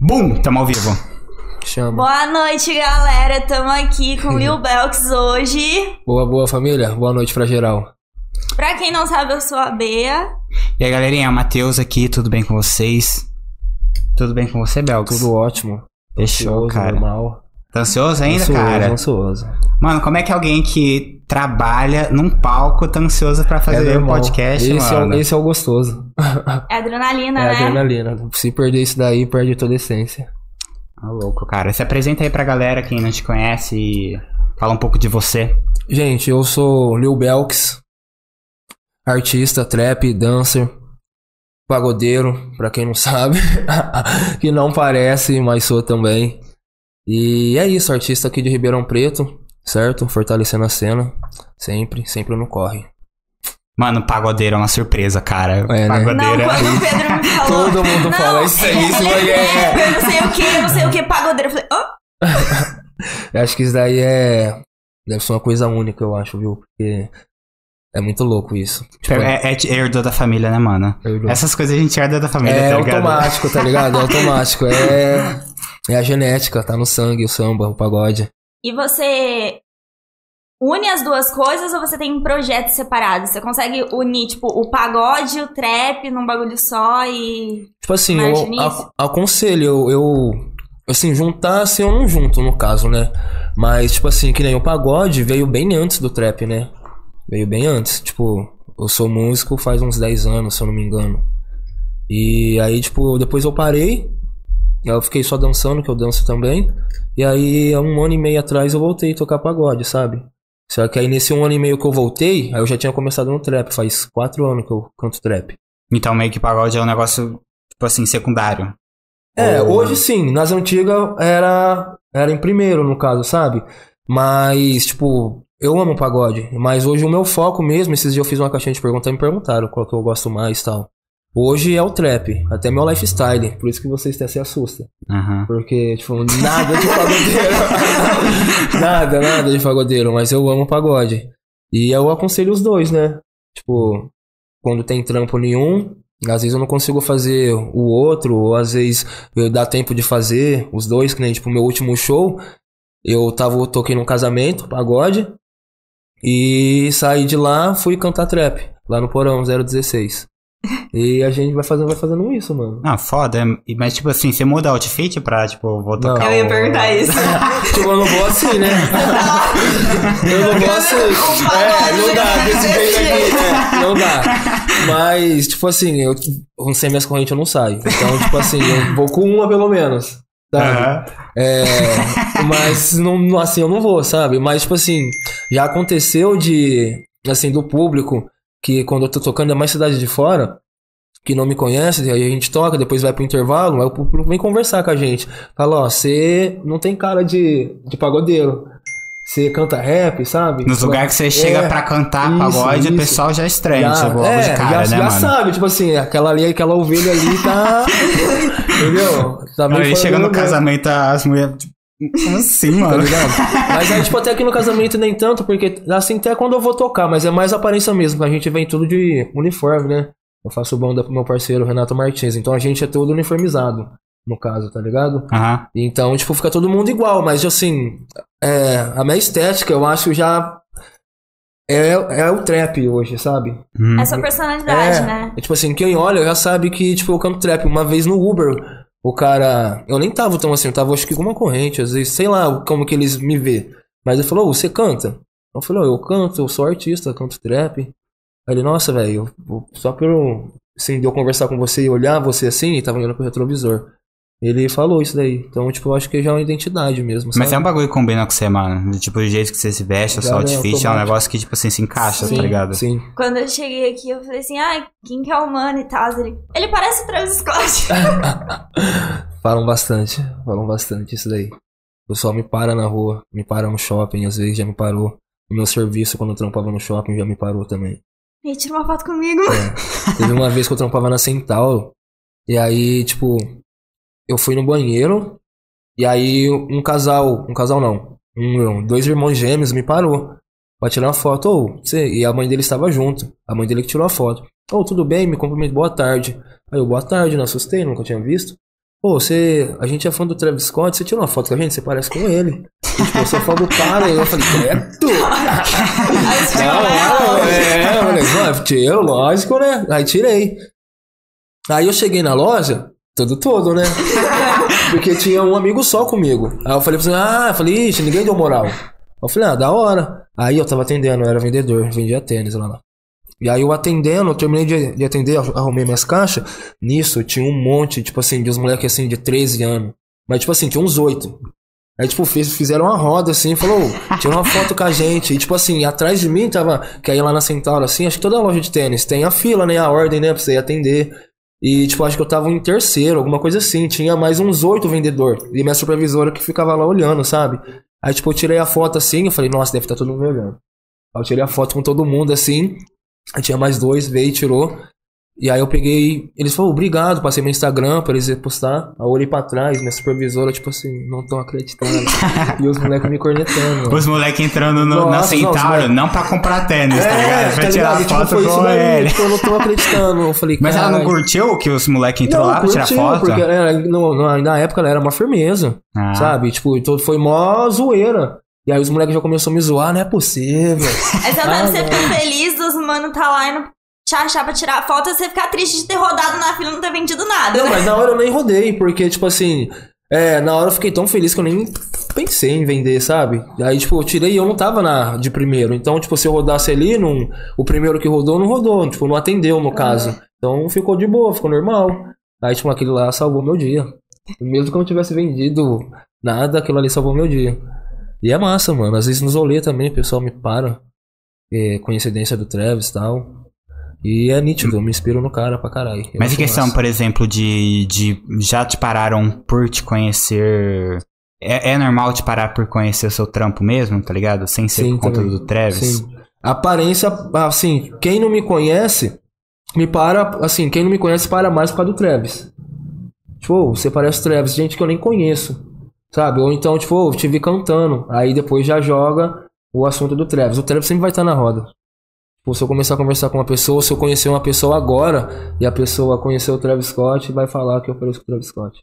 Bum! Tamo ao vivo. Chama. Boa noite, galera. Tamo aqui com o Lil Belks hoje. Boa, boa família. Boa noite pra geral. Pra quem não sabe, eu sou a Bea. E aí, galerinha, o Matheus aqui, tudo bem com vocês? Tudo bem com você, Belks? Tudo ótimo. Fechou, Ansioso, cara. Normal. Tá ansioso ainda, ansioso, cara? ansioso. Mano, como é que alguém que trabalha num palco tá ansioso pra fazer um normal. podcast, esse mano? É, o- esse é o gostoso. É adrenalina, É né? adrenalina. Se perder isso daí, perde toda a essência. Tá louco, cara. Se apresenta aí pra galera, quem não te conhece, e fala um pouco de você. Gente, eu sou Lil Belks, artista, trap, dancer, pagodeiro, pra quem não sabe, que não parece, mas sou também. E é isso, artista aqui de Ribeirão Preto, certo? Fortalecendo a cena, sempre, sempre no corre. Mano, pagodeiro é uma surpresa, cara. É, né? Não, pagodeiro é- quando o Pedro me falou. Todo mundo não, fala isso aí, isso ele aí é é- eu não sei o que, eu não sei o que, pagodeiro. Eu falei, hã? Eu acho que isso daí é. Deve ser uma coisa única, eu acho, viu? Porque é muito louco isso. Tipo, É, é, é herdou da família, né, mano? herdou. Essas coisas a gente herda da família, É tá ligado? automático, tá ligado? É automático. É, é a genética, tá no sangue, o samba, o pagode. E você une as duas coisas ou você tem projetos separados? Você consegue unir, tipo, o pagode e o trap num bagulho só e. Tipo assim, eu ac- aconselho, eu, eu. Assim, juntar assim eu não junto, no caso, né? Mas, tipo assim, que nem o pagode veio bem antes do trap, né? Veio bem antes. Tipo, eu sou músico faz uns 10 anos, se eu não me engano. E aí, tipo, depois eu parei. Eu fiquei só dançando, que eu danço também. E aí, há um ano e meio atrás, eu voltei a tocar pagode, sabe? Só que aí, nesse um ano e meio que eu voltei, aí eu já tinha começado no trap. Faz quatro anos que eu canto trap. Então meio que pagode é um negócio, tipo assim, secundário. É, Ou- hoje sim. Nas antigas era, era em primeiro, no caso, sabe? Mas, tipo, eu amo pagode. Mas hoje o meu foco mesmo, esses dias eu fiz uma caixinha de perguntas e me perguntaram qual que eu gosto mais e tal. Hoje é o trap, até meu lifestyle. Por isso que vocês até se assustam. Aham. Porque, tipo, nada de pagodeiro. nada, nada de pagodeiro. Mas eu amo pagode. E eu aconselho os dois, né? Tipo, quando tem trampo nenhum, às vezes eu não consigo fazer o outro, ou às vezes eu dá tempo de fazer os dois, que nem, tipo, meu último show, eu tava, toquei num casamento, pagode, e saí de lá, fui cantar trap, lá no Porão 016. E a gente vai fazendo, vai fazendo isso, mano. Ah, foda. é- Mas, tipo assim, você muda o outfit pra, tipo, vou tocar Eu ia o- perguntar isso. Tipo, eu não vou assim, né? eu não vou assim. É, não dá, desse jeito aqui, né? Não dá. Mas, tipo assim, eu sem minhas correntes eu não saio. Então, tipo assim, eu vou com uma pelo menos. Sabe? É, mas não, assim, eu não vou, sabe? Mas, tipo assim, já aconteceu de, assim, do público, que quando eu tô tocando é mais cidade de fora, que não me conhece, aí a gente toca, depois vai pro intervalo, aí o público vem conversar com a gente. Fala, ó, você não tem cara de, de pagodeiro. Você canta rap, sabe? Nos lugares que você chega é, pra cantar isso, pagode, o isso. pessoal já estranha, já, tipo, é, de cara, já, né, já mano? sabe, tipo assim, aquela ali, aquela ovelha ali tá. entendeu? Tá Aí chega no lugar. casamento, as mulheres. tipo, Como assim, Tá mano? ligado? Mas aí, tipo, até aqui no casamento nem tanto, porque assim, até quando eu vou tocar, mas é mais aparência mesmo, a gente vem tudo de uniforme, né? Eu faço banda pro meu parceiro Renato Martins, então a gente é todo uniformizado, no caso, tá ligado? Aham. Então, tipo, fica todo mundo igual, mas assim, é, a minha estética eu acho já. É, é o trap hoje, sabe? Hum. É sua personalidade, É, né? é tipo assim, quem olha já sabe que, tipo, eu canto trap. Uma vez no Uber, o cara. Eu nem tava tão assim, eu tava acho que com uma corrente, às vezes, sei lá como que eles me vê. Mas ele falou, "Ô, você canta? Eu falei, "Ô, eu canto, eu sou artista, canto trap. Aí ele, nossa, velho, só pelo. Assim, de eu conversar com você e olhar você assim, e tava olhando pro retrovisor. Ele falou isso daí. Então, tipo, eu acho que já é uma identidade mesmo. Mas é um sabe? bagulho que combina com você, mano. De, Tipo, o jeito que você se veste, o seu Já é outfit, é um negócio que, tipo assim, se encaixa, sim, tá ligado? Sim. Quando eu cheguei aqui, eu falei assim, ai, quem que é o mano e tal? Ele, ele parece o Travis Scott. falam bastante, falam bastante isso daí. O pessoal me para na rua, me para no shopping, às vezes já me parou. O meu serviço, quando eu trampava no shopping, já me parou também. e tira uma foto comigo. É. Teve uma vez que eu trampava na Central, e aí, tipo, eu fui no banheiro, e aí um casal, um casal não, um, dois irmãos gêmeos me parou pra tirar uma foto. Ô, você, e a mãe dele estava junto. A mãe dele que tirou a foto. Ô, tudo bem? Me cumprimentou, boa tarde. Aí eu, boa tarde, não assustei, nunca tinha visto. Pô, você. A gente é fã do Travis Scott, você tirou uma foto com a gente, você parece com ele. E, tipo, eu sou fã do cara, e eu falei, credo! Não, não, é, eu falei, "Não, tiro, lógico, né? Aí tirei. Aí eu cheguei na loja, todo todo, né? Porque tinha um amigo só comigo. Aí eu falei assim, ah, eu falei, ixi, ninguém deu moral. Eu falei, ah, da hora. Aí eu tava atendendo, eu era vendedor, vendia tênis lá. lá. E aí eu atendendo, eu terminei de, de atender, arrumei minhas caixas. Nisso tinha um monte, tipo assim, de uns moleques assim de 13 anos. Mas tipo assim, tinha uns 8. Aí, tipo, fiz- fizeram uma roda assim, falou, tira uma foto com a gente. E, tipo assim, atrás de mim tava, que aí lá na Centauro, assim, acho que toda loja de tênis tem a fila, né? A ordem, né? Pra você ir atender. E, tipo, acho que eu tava em terceiro, alguma coisa assim. Tinha mais uns oito vendedor. E minha supervisora que ficava lá olhando, sabe? Aí, tipo, eu tirei a foto assim, eu falei, nossa, deve estar todo mundo olhando. Aí eu tirei a foto com todo mundo assim. Aí tinha mais dois, veio e tirou. E aí eu peguei. Eles falaram, obrigado, passei meu Instagram pra eles postar. Aí eu olhei pra trás, minha supervisora, tipo assim, não tão acreditando. e os moleques me cornetando. Os moleques entrando no, na Nossa, não, os Centauro, moleque- não pra comprar tênis, tá ligado? É, Pra tá tirar ligado? Tipo, foto foi isso com ele. tipo, eu não tô acreditando. Eu falei, Mas ela não curtiu que os moleques entrou Não, lá pra tirar curtiu, foto? Porque era, no, no- na época ela era uma firmeza, Ah. sabe? Tipo, então foi mó zoeira. E aí os moleques já começaram a me zoar, não é possível. Aí você Ah, deve ser não. tão feliz dos mano tá lá e não te achar pra tirar foto e você ficar triste de ter rodado na fila e não ter vendido nada. Não, né? mas na hora eu nem rodei, porque, tipo assim, é, na hora eu fiquei tão feliz que eu nem pensei em vender, sabe? Aí, tipo, eu tirei e eu não tava na, de primeiro. Então, tipo, se eu rodasse ali, não, o primeiro que rodou não rodou, tipo, não atendeu no caso. Então ficou de boa, ficou normal. Aí, tipo, aquele lá salvou meu dia. Mesmo que eu não tivesse vendido nada, aquilo ali salvou meu dia. E é massa, mano. Às vezes nos rolê também o pessoal me para. É, coincidência do Travis e tal. E é nítido, eu me inspiro no cara pra caralho. Eu Mas em questão, massa. por exemplo, de, de já te pararam por te conhecer. É, é normal te parar por conhecer o seu trampo mesmo, tá ligado? Sem ser Sim, por conta também. do Travis. Sim. Aparência, assim, quem não me conhece, me para, assim, quem não me conhece para mais por causa do Travis. Tipo, "Ô, você parece Travis, gente que eu nem conheço, sabe? Ou então, tipo, "Ô, eu te vi cantando, aí depois já joga o assunto do Travis. O Travis sempre vai estar na roda. Tipo, se eu começar a conversar com uma pessoa, se eu conhecer uma pessoa agora, e a pessoa conhecer o Travis Scott, vai falar que eu pareço com o Travis Scott.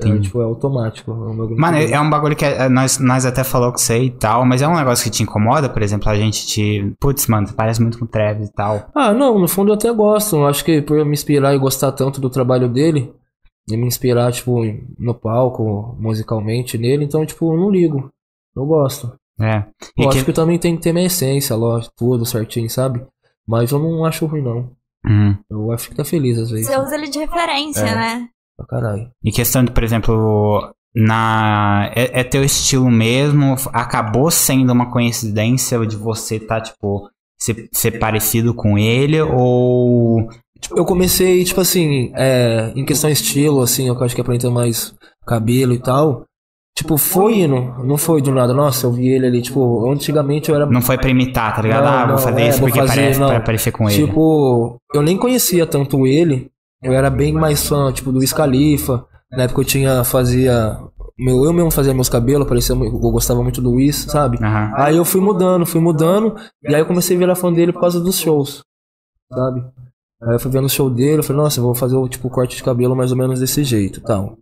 É, tipo, é automático. É um Mano, é um bagulho que é- nós, nós até falou com você e tal, mas é um negócio que te incomoda, por exemplo, a gente te. Putz, mano, parece muito com o Travis e tal. Ah, não, no fundo eu até gosto. Eu acho que por eu me inspirar e gostar tanto do trabalho dele, e me inspirar, tipo, no palco, musicalmente nele, então, tipo, eu não ligo. Eu gosto. É. E Eu que- acho que também tem que ter minha essência, lógico, tudo certinho, sabe? Mas eu não acho ruim, não. Uhum. Eu acho que fica feliz às vezes. Você usa ele de referência, É. né? Pra caralho. E questão de, por exemplo, na. É, é teu estilo mesmo? Acabou sendo uma coincidência de você tá, tipo, ser, ser parecido com ele? Ou. Tipo, eu comecei, tipo assim, é, em questão de estilo, assim, eu acho que apresenta mais cabelo e tal. Tipo, foi indo, não foi do nada. Nossa, eu vi ele ali, tipo, antigamente eu era Não foi pra imitar, tá ligado? Não, ah, vou fazer é, isso porque fazer, parece pra parecer com ele. Tipo, eu nem conhecia tanto ele. Eu era bem mais fã, tipo, do Wiz Khalifa. Na época eu tinha, fazia. Meu, eu mesmo fazia meus cabelos, parecia, eu gostava muito do Wiz, sabe? Aham. Aí eu fui mudando, fui mudando. E aí eu comecei a virar fã dele por causa dos shows, sabe? Aí eu fui vendo o show dele, eu falei, nossa, eu vou fazer o tipo corte de cabelo mais ou menos desse jeito e tal.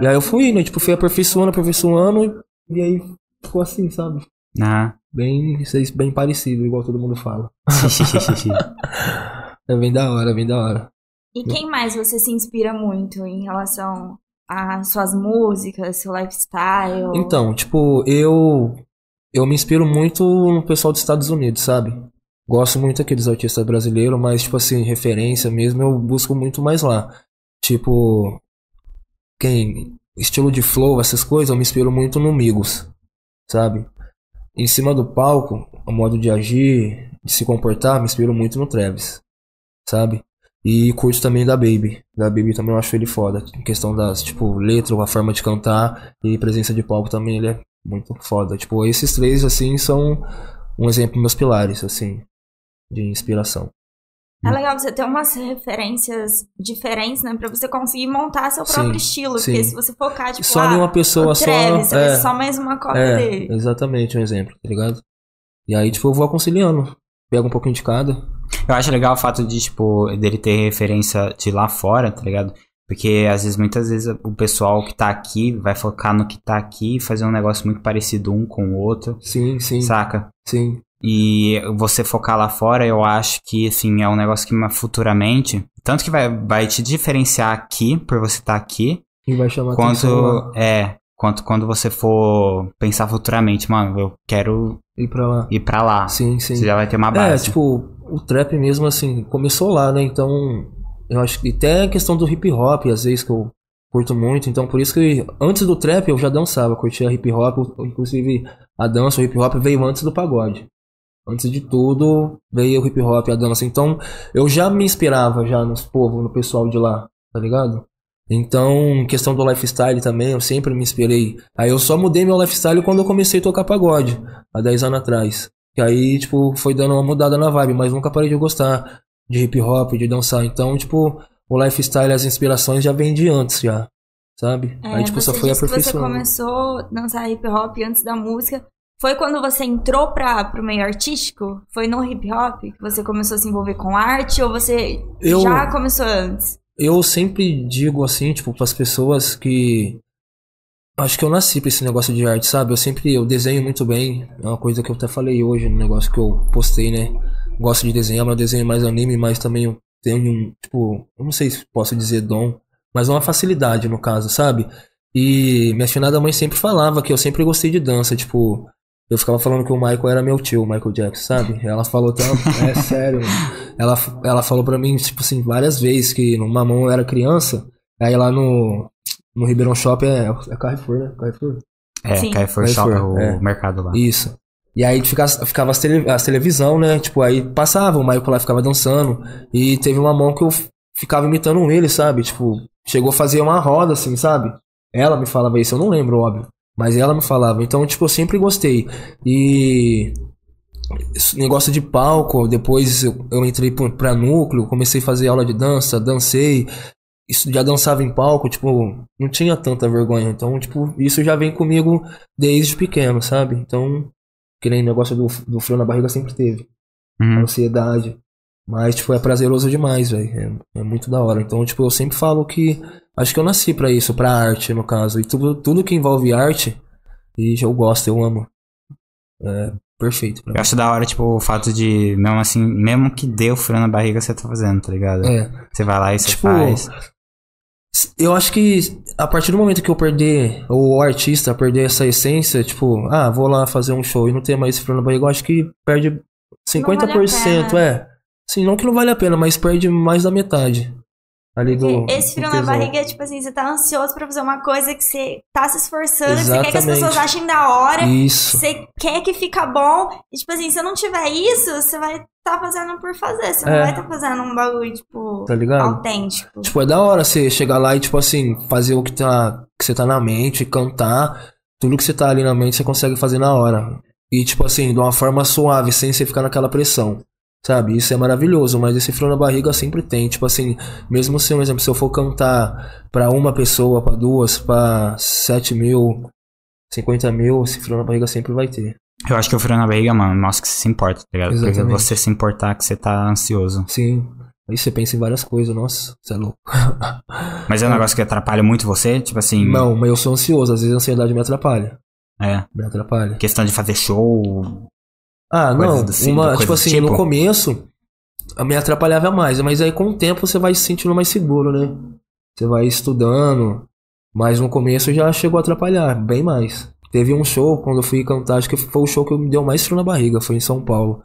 E aí eu fui, né? Tipo, fui aperfeiçoando, aperfeiçoando. E aí ficou assim, sabe? Ah. Bem, vocês bem parecido, igual todo mundo fala. É bem da hora, bem da hora. E quem mais você se inspira muito em relação às suas músicas, seu lifestyle? Então, tipo, eu eu me inspiro muito no pessoal dos Estados Unidos, sabe? Gosto muito aqui dos artistas brasileiros, mas tipo assim, referência mesmo, eu busco muito mais lá. Tipo, quem estilo de flow, essas coisas, eu me inspiro muito no Migos, sabe? Em cima do palco, o modo de agir, de se comportar, me inspiro muito no Travis, sabe? E curto também da Baby. Da Baby também eu acho ele foda. Em questão das, tipo, letra, a forma de cantar e presença de palco também ele é muito foda. Tipo, esses três, assim, são um exemplo meus pilares, assim, de inspiração. É legal você ter umas referências diferentes, né? Pra você conseguir montar seu Sim, próprio estilo. sim. Porque se você focar, tipo, só ah, em uma pessoa o só. Travis, você vai é, ser só mais uma cópia é, dele. exatamente um exemplo, tá ligado? E aí, tipo, eu vou aconselhando. Pego um pouquinho de cada. Eu acho legal o fato de, tipo, dele ter referência de lá fora, tá ligado? Porque às vezes, muitas vezes, o pessoal que tá aqui vai focar no que tá aqui e fazer um negócio muito parecido um com o outro, Sim, sim, saca? sim. E você focar lá fora, eu acho que, assim, é um negócio que futuramente, tanto que vai, vai te diferenciar aqui, por você estar aqui, E vai chamar atenção quanto, é, quanto quando você for pensar futuramente, mano, eu quero Ir pra lá. ir pra lá. Sim, sim. Você já vai ter uma É, base. tipo, o trap mesmo, assim, começou lá, né? Então, eu acho que até a questão do hip hop, às vezes, que eu curto muito. Então, por isso que antes do trap eu já dançava, curtia hip hop. Inclusive, a dança, o hip hop veio antes do pagode. Antes de tudo, veio o hip hop e a dança. Então, eu já me inspirava já nos povos, no pessoal de lá, tá ligado? Então, questão do lifestyle também, eu sempre me inspirei. Aí eu só mudei meu lifestyle quando eu comecei a tocar pagode, há 10 anos atrás. Que aí, tipo, foi dando uma mudada na vibe, mas nunca parei de gostar de hip hop, de dançar. Então, tipo, o lifestyle, as inspirações já vem de antes, já. Sabe? É, aí, tipo, só foi que você aperfeiçoando. começou a dançar hip hop antes da música. Foi quando você entrou pra, pro meio artístico? Foi no hip hop que você começou a se envolver com arte? Ou você Eu- já começou antes? Eu sempre digo assim, tipo, pras pessoas que. Acho que eu nasci pra esse negócio de arte, sabe? Eu sempre. Eu desenho muito bem. É uma coisa que eu até falei hoje no negócio que eu postei, né? Gosto de desenhar, mas eu desenho mais anime, mas também eu tenho um. Tipo, eu não sei se posso dizer dom, mas uma facilidade no caso, sabe? E minha finada mãe sempre falava que eu sempre gostei de dança, tipo. Eu ficava falando que o Michael era meu tio, o Michael Jackson, sabe? Ela falou até. É sério, mano. Ela, ela falou pra mim, tipo assim, várias vezes que no Mamão eu era criança. Aí lá no, no Ribeirão Shopping é, é Carrefour, né? Carrefour. é, Sim. Carrefour Carrefour, Shop, o é. mercado lá. Isso. E aí ficava, ficava as, tele, as televisão, né? Tipo, aí passava, o Michael lá ficava dançando. E teve uma mão que eu ficava imitando ele, sabe? Tipo, chegou a fazer uma roda, assim, sabe? Ela me falava isso, eu não lembro, óbvio. Mas ela me falava. Então, tipo, eu sempre gostei. E. esse negócio de palco, depois eu, eu entrei pra núcleo, comecei a fazer aula de dança, dancei. Isso já dançava em palco, tipo, não tinha tanta vergonha. Então, tipo, isso já vem comigo desde pequeno, sabe? Então, que nem negócio do, do frio na barriga sempre teve. Uhum. Ansiedade. Mas, tipo, é prazeroso demais, velho. É, é muito da hora. Então, tipo, eu sempre falo que. Acho que eu nasci pra isso, pra arte, no caso. E tudo, tudo que envolve arte, e eu gosto, eu amo. É perfeito Eu acho da hora, tipo, o fato de, mesmo assim, mesmo que dê o frio na barriga, você tá fazendo, tá ligado? É. Você vai lá e você Tipo, faz. Eu acho que a partir do momento que eu perder, ou o artista perder essa essência, tipo, ah, vou lá fazer um show e não ter mais esse frio na barriga, eu acho que perde 50%, pena. é. Sim, não que não vale a pena, mas perde mais da metade. Ali do. Esse frio na barriga é tipo assim, você tá ansioso pra fazer uma coisa que você tá se esforçando, que você quer que as pessoas achem da hora, Isso. você quer que fica bom. E, tipo assim, se não tiver isso, você vai tá fazendo por fazer. Você não É. vai tá fazendo um bagulho, tipo, Tá ligado? autêntico. Tipo, é da hora você chegar lá e, tipo assim, fazer o que, tá, que você tá na mente, cantar. Tudo que você tá ali na mente você consegue fazer na hora. E, tipo assim, de uma forma suave, sem você ficar naquela pressão. Sabe? Isso é maravilhoso, mas esse frio na barriga sempre tem. Tipo assim, mesmo se, por exemplo, se eu for cantar pra uma pessoa, pra duas, pra sete mil, cinquenta mil, esse frio na barriga sempre vai ter. Eu acho que o frio na barriga, mano, mostra que você se importa, tá ligado? Porque Exatamente. você se importar que você tá ansioso. Sim. Aí você pensa em várias coisas, nossa, você é louco. Mas é um negócio que atrapalha muito você, tipo assim. Não, mas eu sou ansioso, às vezes a ansiedade me atrapalha. É. Me atrapalha. Questão de fazer show. Ah, não. si- uma, tipo assim, tipo? no começo me atrapalhava mais, mas aí com o tempo você vai se sentindo mais seguro, né? Você vai estudando, mas no começo já chegou a atrapalhar, bem mais. Teve um show quando eu fui cantar, acho que foi o show que me deu mais frio na barriga, foi em São Paulo,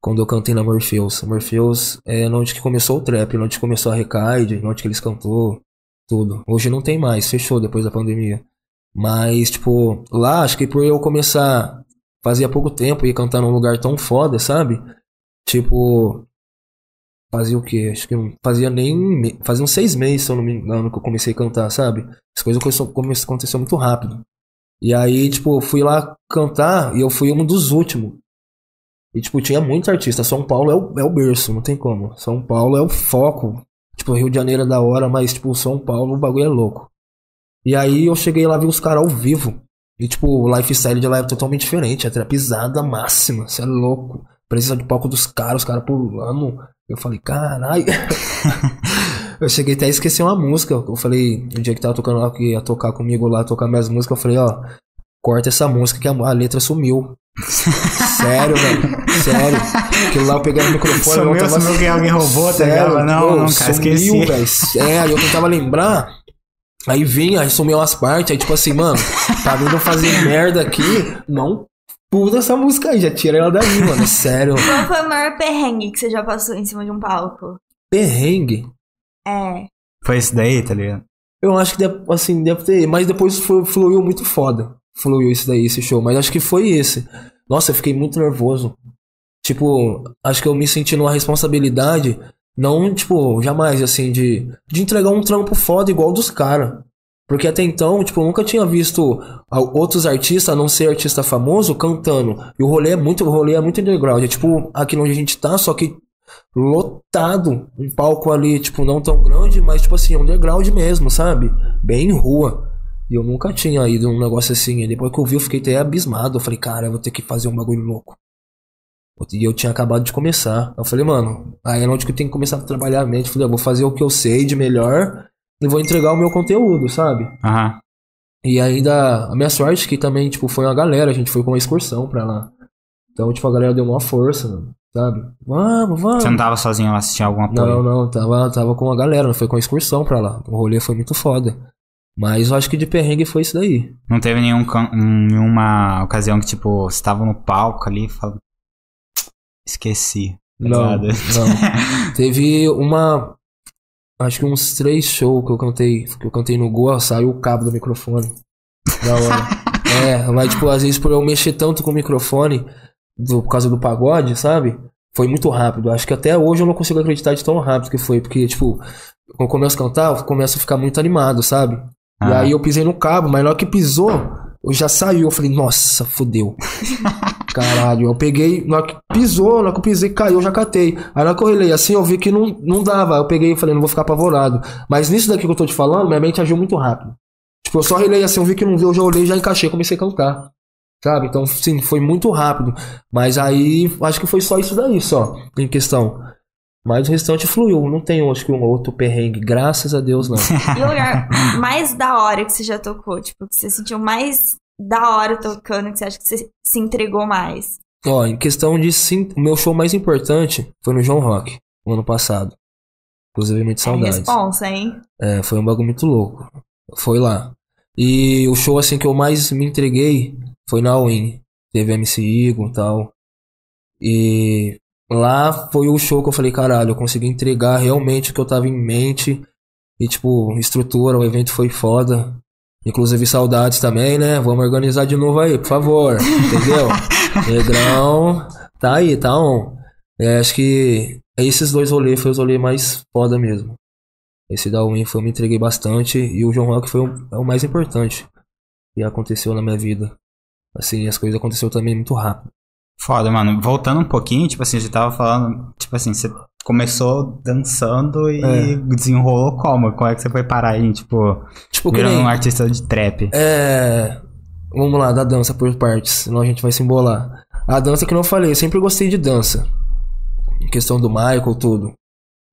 quando eu cantei na Morpheus. Morpheus é onde que começou o trap, onde começou a Recaide, onde que eles cantou, tudo. Hoje não tem mais, fechou depois da pandemia. Mas, tipo, lá, acho que por eu começar fazia pouco tempo e cantar num lugar tão foda, sabe? Tipo, fazia o quê? Acho que não fazia nem. Fazia uns seis meses, se eu não me engano, que eu comecei a cantar, sabe? As coisas começou, aconteceu muito rápido. E aí, tipo, eu fui lá cantar e eu fui um dos últimos. E, tipo, tinha muito artista. São Paulo é o, é o berço, não tem como. São Paulo é o foco. Tipo, Rio de Janeiro é da hora, mas, tipo, São Paulo o bagulho é louco. E aí eu cheguei lá vi os caras ao vivo. E, tipo, o lifestyle de lá é totalmente diferente. É trapizada máxima. Você é louco. Presença de palco dos caras, os caras pulando. Eu falei, caralho. Eu cheguei até a esquecer uma música. Eu falei, o dia que tava tocando lá, que ia tocar comigo lá, tocar minhas músicas, eu falei, ó, corta essa música que a, a letra sumiu. Sério, velho. Sério. Aquilo lá eu peguei no microfone. Sumiu, eu tava... sumiu que alguém roubou, tá Sério, ligado? Não, pô, não, cara, esqueci. sumiu, velho. Sério, eu tentava lembrar. Aí vinha, aí sumiu umas partes, aí tipo assim, mano, tá vindo fazer merda aqui, não puta essa música aí, já tira ela daí, mano, sério. Qual foi o maior perrengue que você já passou em cima de um palco? Perrengue. É. Foi isso daí, tá ligado? Eu acho que deve, assim, deve ter, mas depois foi, fluiu muito foda. Fluiu isso daí, esse show, mas acho que foi esse. Nossa, eu fiquei muito nervoso. Tipo, acho que eu me senti numa responsabilidade, não, tipo, jamais, assim, de, de entregar um trampo foda igual dos caras. Porque até então, tipo, eu nunca tinha visto outros artistas, a não ser artista famoso, cantando. E o rolê é muito, o rolê é muito underground. É tipo aqui onde a gente tá, só que lotado. Um palco ali, tipo, não tão grande, mas tipo assim, underground mesmo, sabe? Bem em rua. E eu nunca tinha ido num negócio assim. E depois que eu vi, eu fiquei até abismado. Eu falei, cara, eu vou ter que fazer um bagulho louco. E eu tinha acabado de começar. Eu falei, mano, aí é onde que eu tenho que começar a trabalhar a mente. Eu falei, eu vou fazer o que eu sei de melhor e vou entregar o meu conteúdo, sabe? Aham. E ainda, a minha sorte que também, tipo, foi uma galera, a gente foi com uma excursão pra lá. Então, tipo, a galera deu uma força, sabe? Vamos, vamos. Você não tava sozinho lá assistindo algum apoio? Não, não, tava, tava com a galera, foi com a excursão pra lá. O rolê foi muito foda. Mas eu acho que de perrengue foi isso daí. Não teve nenhum, nenhuma ocasião que, tipo, você tava no palco ali e falou. Esqueci. Não, não. Teve uma. Acho que uns três shows que eu cantei. Que eu cantei no Goa, saiu o cabo do microfone. Da hora. é, mas tipo, às vezes por eu mexer tanto com o microfone, do- por causa do pagode, sabe? Foi muito rápido. Acho que até hoje eu não consigo acreditar de tão rápido que foi. Porque, tipo, quando eu começo a cantar, eu começo a ficar muito animado, sabe? E Ah. aí eu pisei no cabo, mas na hora que pisou, eu já saiu. Eu falei, nossa, fodeu. Caralho, eu peguei, na hora que pisou, na hora que eu pisei, caiu, eu já catei. Aí na hora que eu relei assim, eu vi que não, não dava. Eu peguei e falei, não vou ficar apavorado. Mas nisso daqui que eu tô te falando, minha mente agiu muito rápido. Tipo, eu só relei assim, eu vi que não deu, eu já olhei, já encaixei, comecei a cantar. Sabe? Então, sim, foi muito rápido. Mas aí, acho que foi só isso daí, só, em questão. Mas o restante fluiu. Não tem, acho que, um outro perrengue. Graças a Deus, não. E o lugar mais da hora que você já tocou? Tipo, que você sentiu mais da hora tocando, que você acha que você se entregou mais? Ó, em questão de sim, o meu show mais importante foi no João Rock, no ano passado. Inclusive, muito É saudades. responsa, hein? É, foi um bagulho muito louco. Foi lá. E o show assim que eu mais me entreguei foi na Win. Teve MC Igor e tal. E lá foi o show que eu falei, caralho, eu consegui entregar realmente o que eu tava em mente. E tipo, estrutura, o evento foi foda. Inclusive saudades também, né? Vamos organizar de novo aí, por favor. Entendeu? Negrão, tá aí, tá on. É, acho que esses dois rolês foi os rolês mais foda mesmo. Esse da Win foi eu me entreguei bastante e o João Rock foi o, é o mais importante que aconteceu na minha vida. Assim, as coisas aconteceram também muito rápido. Foda, mano. Voltando um pouquinho, tipo assim, a gente tava falando, tipo assim, você começou dançando e É. desenrolou como? Como é que você foi parar aí, tipo, Tipo, que virando um artista de trap? É. Vamos lá, da dança por partes, senão a gente vai se embolar. A dança que não falei, eu sempre gostei de dança. Em questão do Michael, tudo.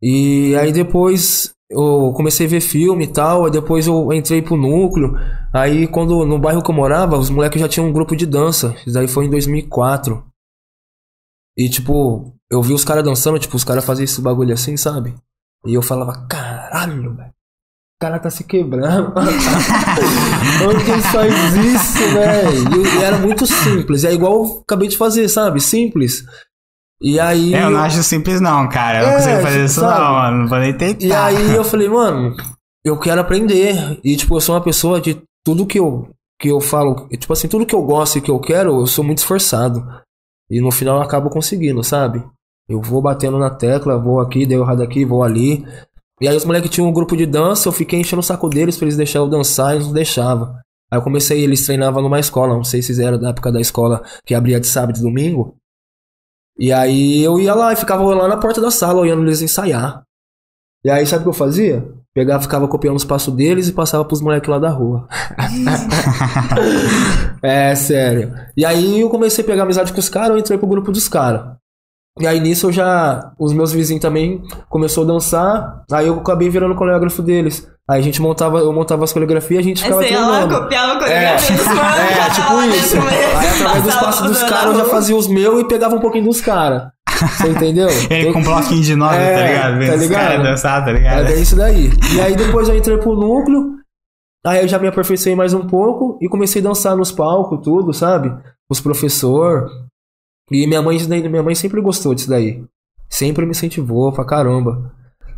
E aí depois eu comecei a ver filme e tal, aí depois eu entrei pro núcleo. Aí quando no bairro que eu morava, os moleques já tinham um grupo de dança. Isso daí foi em 2004. E tipo, eu vi os caras dançando, tipo, os caras faziam esse bagulho assim, sabe? E eu falava, caralho, velho. O cara tá se quebrando. Como que faz isso, velho? E era muito simples. É igual eu acabei de fazer, sabe? Simples. E aí. É, eu não acho simples não, cara. Eu não É, consigo fazer isso sabe? não, mano. Não vou nem tentar. E aí eu falei, mano, eu quero aprender. E tipo, eu sou uma pessoa de tudo que eu, que eu falo, tipo assim, tudo que eu gosto e que eu quero, eu sou muito esforçado. E no final eu acabo conseguindo, sabe? Eu vou batendo na tecla, vou aqui, deu errado aqui, vou ali. E aí os moleques tinham um grupo de dança, eu fiquei enchendo o saco deles pra eles deixarem eu dançar e eles não deixavam. Aí eu comecei, eles treinavam numa escola, não sei se eram da época da escola que abria de sábado e domingo. E aí eu ia lá e ficava lá na porta da sala, olhando eles ensaiar. E aí sabe o que eu fazia? Pegava, ficava copiando os passos deles e passava pros moleques lá da rua. é, sério. E aí eu comecei a pegar amizade com os caras, eu entrei pro grupo dos caras. E aí nisso eu já. Os meus vizinhos também começou a dançar. Aí eu acabei virando coreógrafo deles. Aí a gente montava, eu montava as coreografias e a gente ficava ia lá, treinando. copiava a coreografia dos manos, É, tipo lá isso. Aí através dos passos dos caras eu já fazia os meus e pegava um pouquinho dos caras. Você entendeu? Ele com bloquinho de nota, É, tá ligado? Vendo tá ligado? caras dançar, tá ligado? É isso daí. E aí depois eu entrei pro núcleo. Aí eu já me aperfeiçoei mais um pouco e comecei a dançar nos palcos, tudo, sabe? Os professor. E minha mãe, minha mãe sempre gostou disso daí. Sempre me incentivou pra caramba.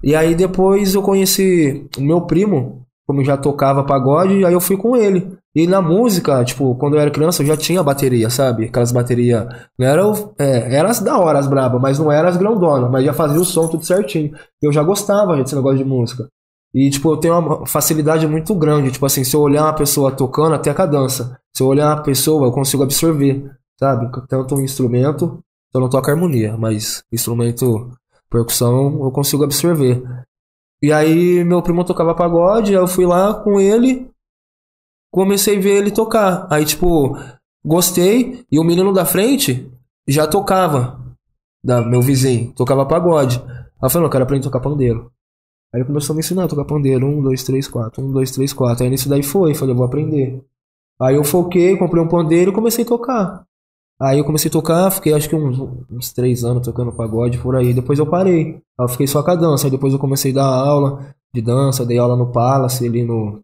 E aí depois eu conheci o meu primo, como já tocava pagode, aí eu fui com ele. E na música, tipo, quando eu era criança, eu já tinha bateria, sabe? Aquelas baterias. Não era, é, as da hora, as brabas, mas não era as grandonas, mas já fazia o som tudo certinho. Eu já gostava desse negócio de música. E, tipo, eu tenho uma facilidade muito grande. Tipo assim, se eu olhar uma pessoa tocando, até a dança. Se eu olhar uma pessoa, eu consigo absorver, sabe? Tanto um instrumento, eu não toco harmonia, mas instrumento, percussão, eu consigo absorver. E aí, meu primo tocava pagode, eu fui lá com ele, comecei a ver ele tocar. Aí, tipo, gostei, e o menino da frente já tocava, da, meu vizinho, tocava pagode. Aí eu falei, eu quero aprender a tocar pandeiro. Aí ele começou a me ensinar a tocar pandeiro. Um, dois, três, quatro. Um, dois, três, quatro. Aí nisso daí foi. Falei, eu vou aprender. Aí eu foquei, comprei um pandeiro e comecei a tocar. Aí eu comecei a tocar, fiquei acho que uns, uns três anos tocando pagode por aí. Depois eu parei. Aí eu fiquei só com a dança. Aí depois eu comecei a dar aula de dança, dei aula no Palace, ali no.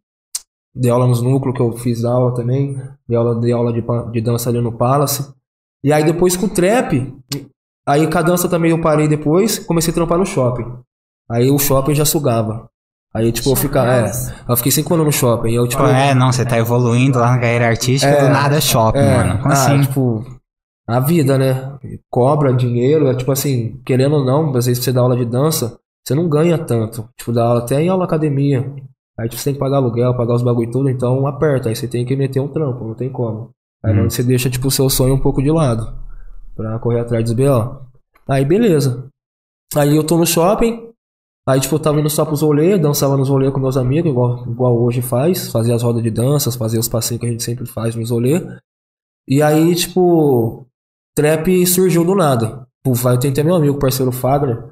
Dei aula nos núcleos que eu fiz aula também. Dei aula, dei aula de, de dança ali no Palace. E aí depois com o trap, aí com a dança também eu parei depois, comecei a trampar no shopping. Aí o shopping já sugava. Aí, tipo, eu ficava. É, eu fiquei cinco anos no shopping. Eu, tipo. Tipo, é, não, você tá evoluindo lá na carreira artística, É, do nada é shopping, é, mano. Como ah, assim? tipo, a vida, né? Cobra dinheiro, é tipo assim, querendo ou não, às vezes você dar aula de dança, você não ganha tanto. Tipo, dá aula até em aula academia. Aí tipo, você tem que pagar aluguel, pagar os bagulho e tudo, então aperta. Aí você tem que meter um trampo, não tem como. Aí Uhum. você deixa, tipo, o seu sonho um pouco de lado. Pra correr atrás dos BO. Aí beleza. Aí eu tô no shopping. Aí, tipo, eu tava indo só pros rolês, dançava nos rolês com meus amigos, igual, igual hoje faz. Fazia as rodas de danças, fazia os passinhos que a gente sempre faz nos rolês. E aí, tipo, trap surgiu do nada. Puf, aí eu tentei meu amigo, parceiro Fagner.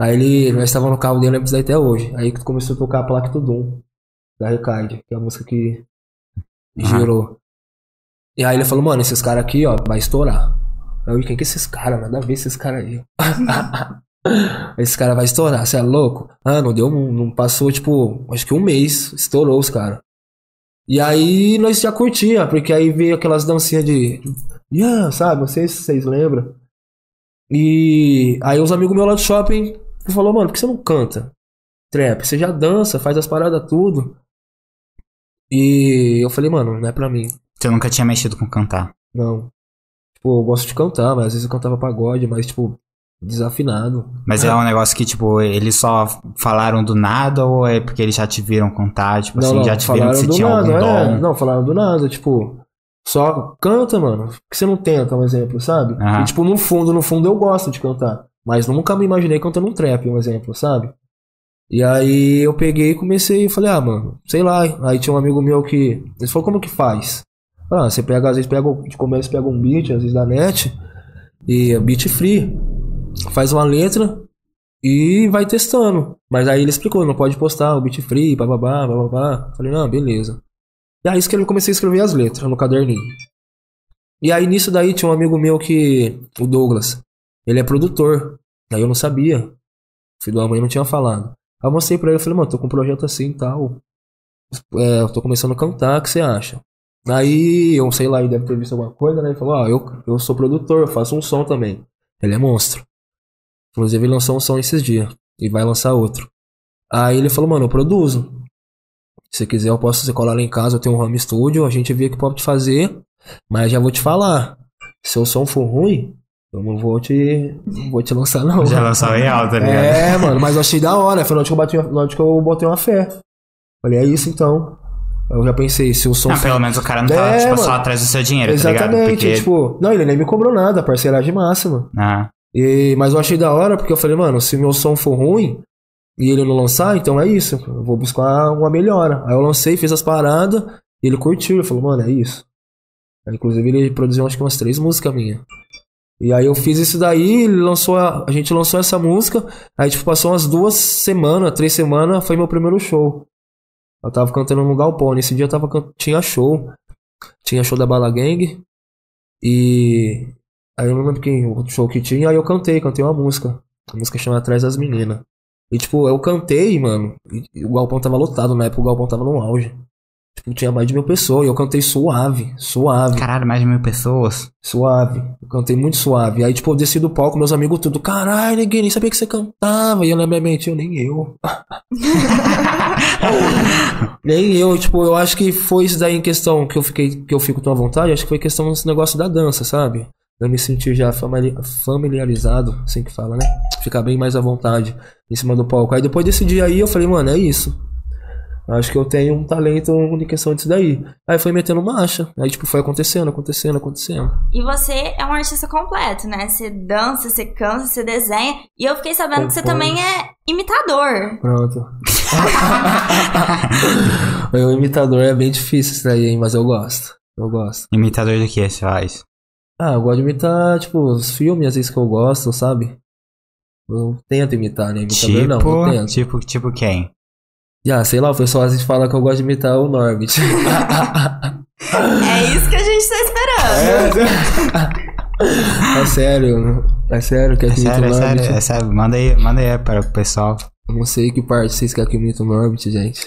Aí ele, nós estávamos no carro dele, lembro disso até hoje. Aí que começou a tocar a placa do Doom, da Recard, que é a música que gerou. E aí ele falou, mano, esses caras aqui, ó, vai estourar. Aí eu, quem que é esses caras? Nada a ver esses caras aí. Esse cara vai estourar, você é louco? Ah, não deu, um- não passou, tipo, acho que um mês, estourou os caras. E aí nós já curtia, porque aí veio aquelas dancinhas de. Yeah, sabe? Não sei se vocês lembram. E aí os amigos meus lá do shopping falou, mano, por que você não canta? Trap, você já dança, faz as paradas tudo. E eu falei, mano, não é pra mim. Você nunca tinha mexido com cantar. Não. Tipo, eu gosto de cantar, mas às vezes eu cantava pagode, mas tipo, desafinado. Mas é um negócio que, tipo, eles só falaram do nada ou é porque eles já te viram cantar? Tipo assim, já te viram que você tinha nada, algum é. dom? Não, falaram do nada, tipo, só canta, mano. Por que você não tenta, um exemplo, sabe? Aham. E, tipo, no fundo, no fundo eu gosto de cantar. Mas nunca me imaginei cantando um trap, um exemplo, sabe? E aí eu peguei e comecei e falei, ah, mano, sei lá. Aí tinha um amigo meu que. Ele falou, como que faz? Ah, você pega, às vezes pega, de começo pega um beat, às vezes da net, e é beat free. Faz uma letra e vai testando. Mas aí ele explicou, não pode postar o beat free, bababá, bababá. Falei, não, beleza. E aí escrevi, comecei a escrever as letras no caderninho. E aí nisso daí tinha um amigo meu que, o Douglas, ele é produtor. Aí eu não sabia. O filho da mãe não tinha falado. Aí eu mostrei pra ele, eu falei, mano, tô com um projeto assim e tal. É, eu tô começando a cantar, o que você acha? Aí, eu sei lá, ele deve ter visto alguma coisa, né? Ele falou, ó, eu, eu sou produtor, eu faço um som também. Ele é monstro. Inclusive, ele lançou um som esses dias. E vai lançar outro. Aí ele falou, mano, eu produzo. Se quiser, eu posso você colar lá em casa, eu tenho um home studio, a gente vê o que pode fazer. Mas já vou te falar. Se o som for ruim, eu não vou te. Não vou te lançar, não. Já lançou real, tá ligado? É, mano, mas eu achei da hora. Foi onde que eu, bati, que eu botei uma fé. Falei, é isso então. Eu já pensei, se o som. Ah, pelo menos o cara não tá, É, tipo, só mano. atrás do seu dinheiro, tá ligado? Exatamente, Porque... tipo. Não, ele nem me cobrou nada, parceiragem máxima. Ah, E, mas eu achei da hora porque eu falei, mano, se meu som for ruim e ele não lançar, então é isso. Eu vou buscar uma melhora. Aí eu lancei, fiz as paradas, e ele curtiu. Ele falou, mano, é isso. Aí, inclusive, ele produziu acho que umas três músicas minhas. E aí eu fiz isso daí, lançou a, a gente lançou essa música, aí tipo, passou umas duas semanas, três semanas, foi meu primeiro show. Eu tava cantando no Galpão, nesse dia eu tava tinha show. Tinha show da Bala Gang. E aí eu não lembro quem o show que tinha, aí eu cantei, cantei uma música. A música chama Atrás das Meninas. E tipo, eu cantei, mano, e o Galpão tava lotado, na época o Galpão tava no auge. Tinha mais de mil pessoas, e eu cantei suave, suave. Caralho, mais de mil pessoas. Suave. Eu cantei muito suave. Aí, tipo, eu desci do palco, meus amigos tudo, caralho, ninguém nem sabia que você cantava. E eu na minha mente, eu nem eu. nem eu, tipo, eu acho que foi isso daí em questão que eu fiquei, que eu fico tão à vontade, acho que foi questão desse negócio da dança, sabe? Eu me sentir já famili- familiarizado, assim que fala, né? Ficar bem mais à vontade em cima do palco. Aí depois desse dia aí eu falei, mano, é isso. Acho que eu tenho um talento em questão disso daí. Aí foi metendo marcha. Aí, tipo, foi acontecendo, acontecendo, acontecendo. E você é um artista completo, né? Você dança, você canta, você desenha. E eu fiquei sabendo que você também é imitador. Pronto. o imitador é bem difícil isso daí, hein? Mas eu gosto. Eu gosto. Imitador do que você faz? Ah, eu gosto de imitar, tipo, os filmes, às vezes que eu gosto, sabe? Eu tento imitar, né? Imitador não, eu Tipo, tento. tipo, tipo quem? Ah, sei lá, o pessoal às vezes fala que eu gosto de imitar o Norbit. É isso que a gente tá esperando. é sério, é sério que É sério, é sério, é sério. Manda aí, manda aí para o pessoal. Eu não sei que parte vocês querem que eu imite o Norbit, gente.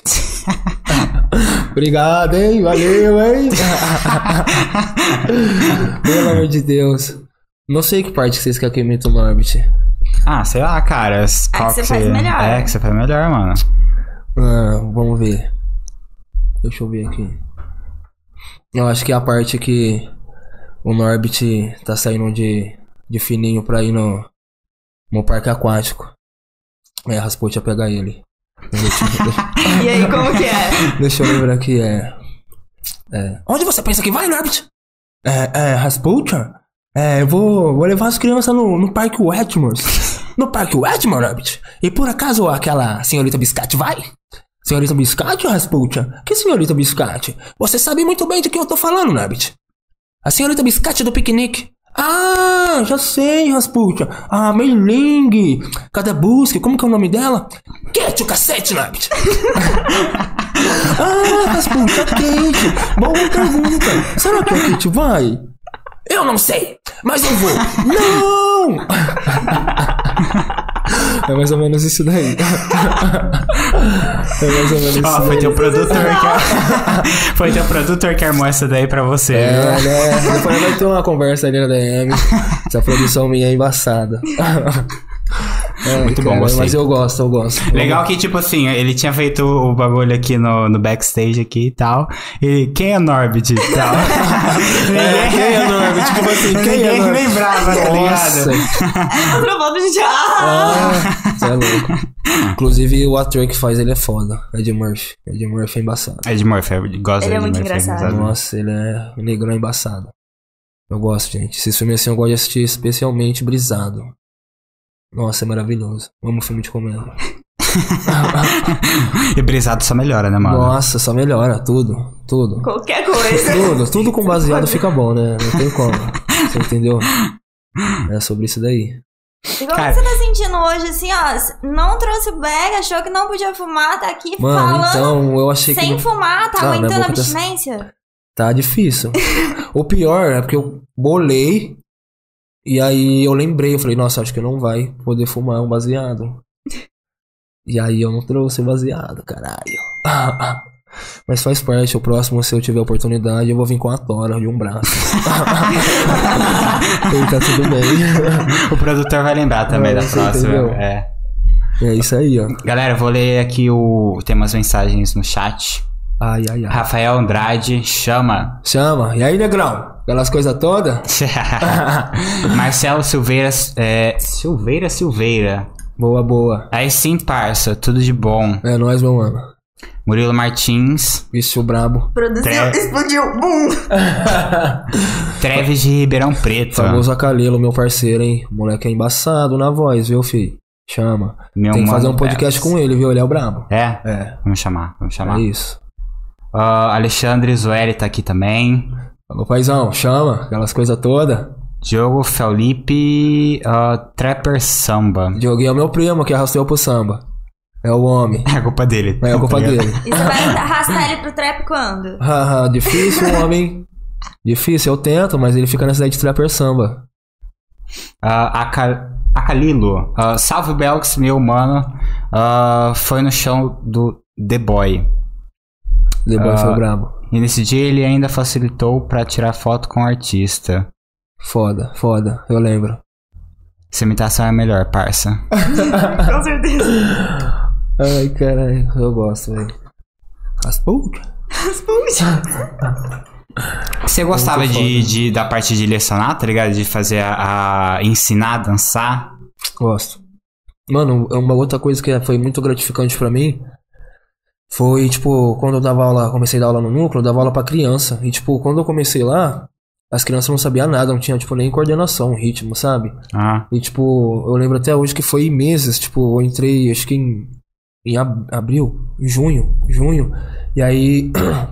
Obrigado, hein? Valeu, hein? Pelo amor de Deus. Não sei que parte vocês querem que eu imite o Norbit. Ah, sei lá, cara. qual que você faz melhor. É, que você faz melhor, mano. Ah, vamos ver. Deixa eu ver aqui. Eu acho que é a parte que o Norbit tá saindo de, de fininho pra ir no, no parque aquático. É, Rasputia pegar ele. E aí, como que é? deixa eu lembrar aqui, é. é. Onde você pensa que vai, Norbit? É, é, Rasputia? É, eu vou, vou levar as crianças no, no Parque Wetmore. No Parque Wetmore, Norbit? E por acaso aquela senhorita Biscate vai? Senhorita Biscate Rasputia? Que senhorita Biscate? Você sabe muito bem de quem eu tô falando, Norbit. A senhorita Biscate do piquenique. Ah, já sei, Rasputia. Ah, Meiling. Cadê Busque? Como que é o nome dela? Kate, o cacete, Norbit. ah, Rasputia, Kate. Boa pergunta. Será que a Kate vai? Eu não sei, mas eu vou. Não! É mais ou menos isso daí. É mais ou menos isso Ó, foi daí. teu produtor que Foi teu produtor que armou essa daí pra você. É, né? Depois vai ter uma conversa ali na DM. Essa produção minha é embaçada. É, Muito bom, cara, gostei. Mas eu gosto, eu gosto. Legal que, tipo assim, ele tinha feito o bagulho aqui no, no backstage aqui e tal. E quem é Norbit e tal? É, quem é Norbit? Tipo assim, quem é Ninguém Norbit? lembrava, tá ligado? Outro ponto de ah! Ah, você é louco. Inclusive, o ator que faz ele é foda. Ed Murphy. Ed Murphy é embaçado. Ed Murphy, eu gosto Ele é muito Murphy, engraçado. Nossa, ele é negrão é embaçado. Eu gosto, gente. Esse filme assim eu gosto de assistir especialmente brisado. Nossa, é maravilhoso. Amo filme de comédia. E brisado só melhora, né, mano? Nossa, só melhora tudo. Tudo. Qualquer coisa. Tudo, tudo com baseado fica bom, né? Não tem como. Você entendeu? É sobre isso daí. E como Cara. você tá sentindo hoje, assim, ó? Não trouxe bag, achou que não podia fumar, tá aqui Mano, falando então eu achei que. sem não- fumar, tá Ah, minha aumentando a tá- abstinência? Tá difícil. o pior é porque eu bolei. E aí eu lembrei, eu falei, nossa, acho que não vai poder fumar um baseado. E aí eu não trouxe baseado, caralho. Mas faz parte, o próximo, se eu tiver oportunidade, eu vou vir com a tora de um braço. e tá tudo bem. O produtor vai lembrar também É, da próxima. entendeu? É. É isso aí, ó. Galera, eu vou ler aqui o. Tem umas mensagens no chat. Ai, ai, ai. Rafael Andrade chama. Chama. E aí, negrão? Aquelas coisas todas? Marcelo Silveira. É, Silveira Silveira. Boa, boa. Aí sim, parça, tudo de bom. É nóis, meu mano. Murilo Martins. Bicho brabo. Produziu, É. explodiu, bum! Treves de Ribeirão Preto. Famoso Acalelo, meu parceiro, hein? O moleque é embaçado na voz, viu, fi? Chama. Meu Tem que fazer um podcast Bex. com ele, viu? Ele é o brabo. É? É. Vamos chamar, vamos chamar. É isso. Ah, Alexandre Zueli tá aqui também. Alô, paizão, chama. Aquelas coisas todas. Diogo Felipe uh, Trapper Samba. Dioguinho é o meu primo que arrastou pro samba. É o homem. É a culpa dele. É a culpa Tá dele. E você vai arrastar ele pro trap quando? Haha, difícil, homem. Difícil, eu tento, mas ele fica na cidade de trapper samba. Aca- Acalilo. ah, salve Belks, meu mano. Ah, foi no chão do The Boy. The Boy Ah. foi brabo. E nesse dia ele ainda facilitou pra tirar foto com o artista. Foda, foda, eu lembro. Essa imitação é melhor, parça. Com certeza. Ai, caralho, eu gosto, velho. Rasputin. Você gostava de, de- da parte de lecionar, tá ligado? De fazer a, a- ensinar a dançar? Gosto. Mano, uma outra coisa que foi muito gratificante pra mim foi, tipo, quando eu dava aula, comecei a dar aula no núcleo, eu dava aula pra criança. E, tipo, quando eu comecei lá, as crianças não sabiam nada, não tinha, tipo, nem coordenação, ritmo, sabe? Ah, E, tipo, eu lembro até hoje que foi meses, tipo, eu entrei, acho que em, em ab- abril, em junho, junho. E aí,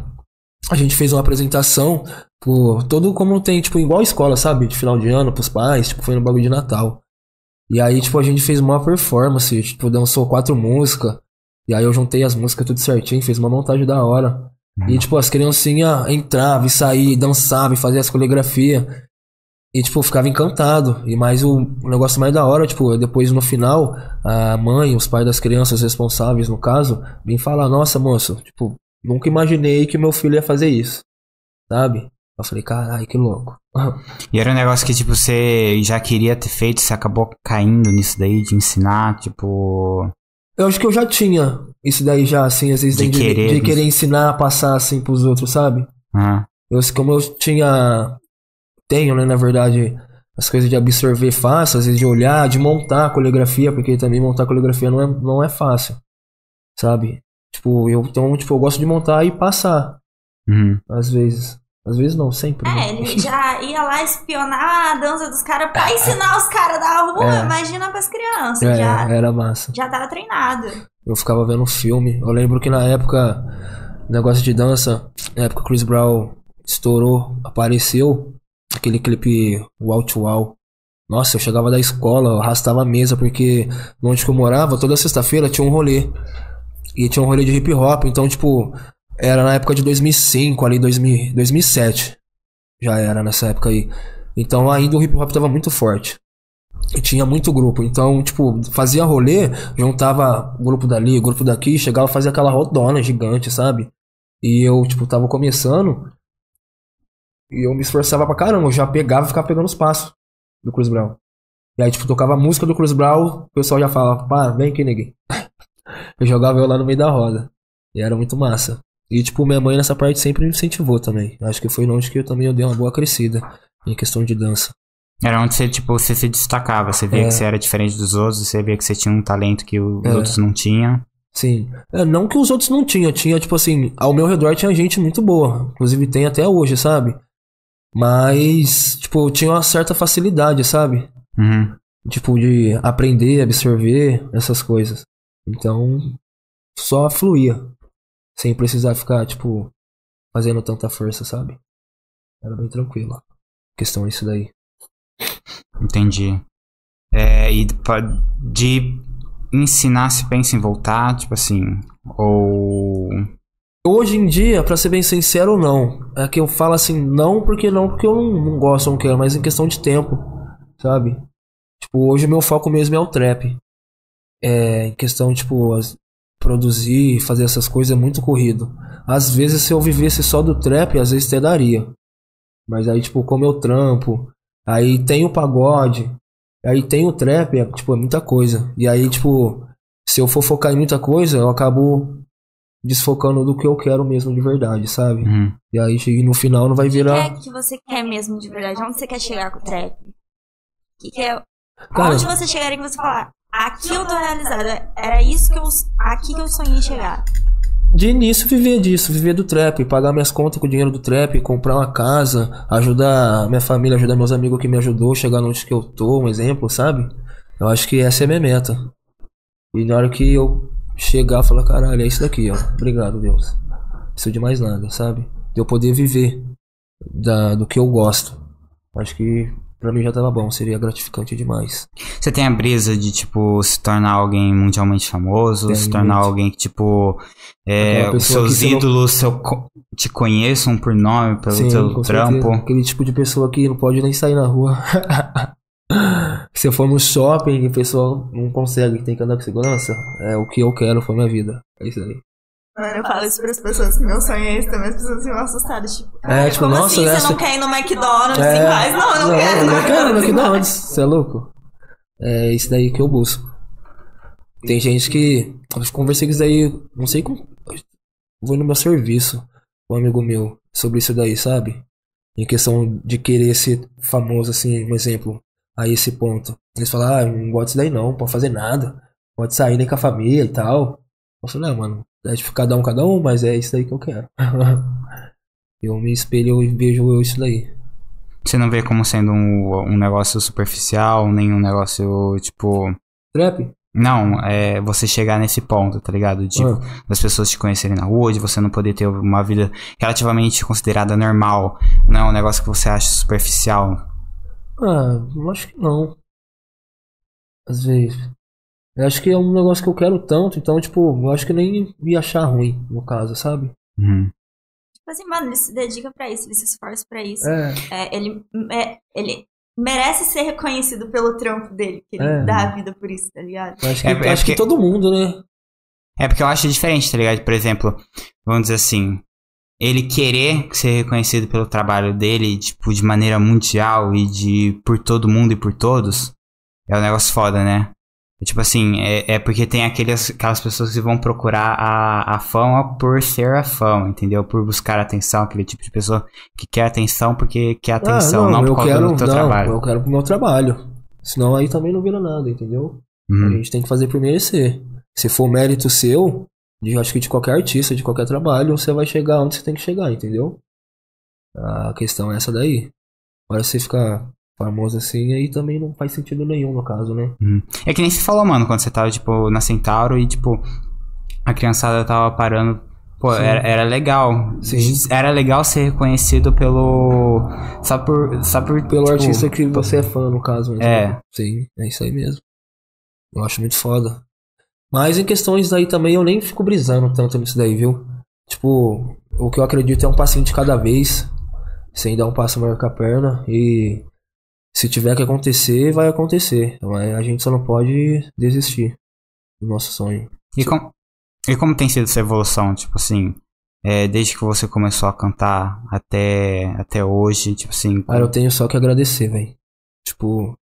a gente fez uma apresentação, por todo como tem, tipo, igual escola, sabe? De final de ano, pros pais, tipo, foi no bagulho de Natal. E aí, tipo, a gente fez uma performance, tipo, dançou quatro músicas. E aí eu juntei as músicas tudo certinho, fiz uma montagem da hora. E, tipo, as criancinhas entravam e saíam, dançavam faziam as coreografias. E, tipo, eu ficava encantado. E mais o, negócio mais da hora, tipo, depois no final, a mãe, os pais das crianças responsáveis, no caso, vêm falar, nossa, moço, tipo, nunca imaginei que meu filho ia fazer isso. Sabe? Eu falei, caralho, que louco. E era um negócio que, tipo, você já queria ter feito, você acabou caindo nisso daí, de ensinar, tipo. Eu acho que eu já tinha isso daí já, assim, às vezes De de, de- querer, de querer ensinar, passar, assim, pros outros, sabe? Ah, Eu, como eu tinha. Tenho, né, na verdade, as coisas de absorver fácil, às vezes de olhar, de montar a coreografia, porque também montar coreografia não é, não é fácil. Sabe? Tipo, eu, então, tipo, eu gosto de montar e passar, uhum. às vezes. Às vezes não, sempre. É, ele já ia lá espionar a dança dos caras pra ensinar os caras da rua. É. Imagina pras crianças. É, já, era massa. já tava treinado. Eu ficava vendo filme. Eu lembro que na época, negócio de dança, na época Chris Brown estourou, apareceu aquele clipe Wow to Wow. Nossa, eu chegava da escola, eu arrastava a mesa, porque onde que eu morava, toda sexta-feira tinha um rolê. E tinha um rolê de hip hop, então, tipo, era na época de 2005, ali, 2000, 2007. Já era nessa época aí. Então ainda o hip hop tava muito forte. E tinha muito grupo. Então, tipo, fazia rolê, juntava grupo dali, grupo daqui, chegava a fazer aquela rodona gigante, sabe? E eu, tipo, tava começando. E eu me esforçava pra caramba. Eu já pegava e ficava pegando os passos do Chris Brown. E aí, tipo, tocava a música do Chris Brown, o pessoal já falava, pá, vem aqui, neguinho. eu jogava eu lá no meio da roda. E era muito massa. E, tipo, minha mãe nessa parte sempre me incentivou também. Acho que foi onde que eu também eu dei uma boa crescida em questão de dança. Era onde você, tipo, você se destacava. Você via É. que você era diferente dos outros, você via que você tinha um talento que os É. outros não tinham. Sim. É, não que os outros não tinham, tinha, tipo assim, ao meu redor tinha gente muito boa. Inclusive tem até hoje, sabe? Mas, tipo, tinha uma certa facilidade, sabe? Uhum. Tipo, de aprender, absorver essas coisas. Então, só fluía. Sem precisar ficar, tipo, fazendo tanta força, sabe? Era bem tranquilo. Questão isso daí. Entendi. É, e de ensinar, se pensa em voltar, tipo assim, ou... Hoje em dia, pra ser bem sincero, não. É que eu falo assim, não porque não porque eu não, não gosto, não quero, mas em questão de tempo, sabe? Tipo, hoje o meu foco mesmo é o trap. É, em questão, tipo, as- produzir, fazer essas coisas é muito corrido. Às vezes, se eu vivesse só do trap, às vezes até daria. Mas aí, tipo, como eu trampo, aí tem o pagode, aí tem o trap, é, tipo, é muita coisa. E aí, tipo, se eu for focar em muita coisa, eu acabo desfocando do que eu quero mesmo de verdade, sabe? Uhum. E aí no final não vai O que virar. é que você quer mesmo de verdade? Onde você quer chegar com o trap? O que, que é. Cara- Onde você chegaria que você falar, aqui eu tô realizada. Era isso que eu. Aqui que eu sonhei chegar. De início viver disso, viver do trap, pagar minhas contas com o dinheiro do trap, comprar uma casa, ajudar minha família, ajudar meus amigos que me ajudou, chegar onde que eu tô, um exemplo, sabe? Eu acho que essa é a minha meta. E na hora que eu chegar, falar, caralho, é isso daqui, ó. Obrigado, Deus. Preciso de mais nada, sabe? De eu poder viver da, do que eu gosto. Acho que pra mim já tava bom, seria gratificante demais. Você tem a brisa de, tipo, se tornar alguém mundialmente famoso, Tem se tornar muito. alguém que, tipo, é, os seus você não- ídolos seu, te conheçam por nome, pelo teu com trampo. certeza. Aquele tipo de pessoa que não pode nem sair na rua. Se eu for no shopping e a pessoa não consegue, tem que andar com segurança, é o que eu quero pra minha vida. É isso aí. Mano, eu falo isso pras pessoas que meu sonho é esse também, as pessoas ficam assustadas, tipo, É, tipo, como nossa, assim, né, você não quer ir no McDonald's É, em paz? Não, eu não, quero. eu não quero no. McDonald's. Você é louco? É isso daí que eu busco. Tem gente que. Eu conversei com isso daí, não sei como. Vou no meu serviço, um amigo meu, sobre isso daí, sabe? Em questão de querer ser famoso, assim, um exemplo, a esse ponto. Eles falam, ah, não gosto disso daí não, pode fazer nada, pode sair nem com a família e tal. Eu falei, não, mano, é tipo cada um, cada um, mas é isso daí que eu quero. eu me espelho e vejo isso daí. Você não vê como sendo um, um negócio superficial, nem um negócio, tipo... Trap? Não, é você chegar nesse ponto, tá ligado? De Ah. das pessoas te conhecerem na rua, de você não poder ter uma vida relativamente considerada normal. Não é um negócio que você acha superficial. Ah, eu acho que não. Às vezes. Eu acho que é um negócio que eu quero tanto, então, tipo, eu acho que nem ia achar ruim, no caso, sabe? Uhum. Tipo assim, mano, ele se dedica pra isso, ele se esforça pra isso. É. É, ele, é, ele merece ser reconhecido pelo trampo dele, que ele É. dá a vida por isso, tá ligado? Eu Acho que, É, é acho que todo mundo, né? É porque eu acho diferente, tá ligado? Por exemplo, vamos dizer assim, ele querer ser reconhecido pelo trabalho dele, tipo, de maneira mundial e de por todo mundo e por todos, é um negócio foda, né? Tipo assim, é, é porque tem aqueles, aquelas pessoas que vão procurar a, a fama por ser a fama, entendeu? Por buscar atenção, aquele tipo de pessoa que quer atenção porque quer atenção, ah, não, por eu causa quero, do teu não, trabalho. eu quero pro meu trabalho. Senão aí também não vira nada, entendeu? A Uhum. gente tem que fazer por merecer. Se for mérito seu, de, acho que de qualquer artista, de qualquer trabalho, você vai chegar onde você tem que chegar, entendeu? A questão é essa daí. Agora você ficar famoso assim, aí também não faz sentido nenhum no caso, né? É que nem se falou, mano, quando você tava, tipo, na Centauro e, tipo, a criançada tava parando. Pô, Sim. era, era legal. Sim. Era legal ser reconhecido pelo. Só por. Só por Pelo tipo, artista que você é fã, no caso. Mesmo. É. Sim, é isso aí mesmo. Eu acho muito foda. Mas em questões daí também eu nem fico brisando tanto nisso daí, viu? Tipo, o que eu acredito é um passinho de cada vez. Sem dar um passo maior com a perna. E se tiver que acontecer, vai acontecer. Mas a gente só não pode desistir do nosso sonho. E, com, e como tem sido essa evolução, tipo assim, é, desde que você começou a cantar até, até hoje, tipo assim. Cara, eu tenho só que agradecer, velho. Tipo,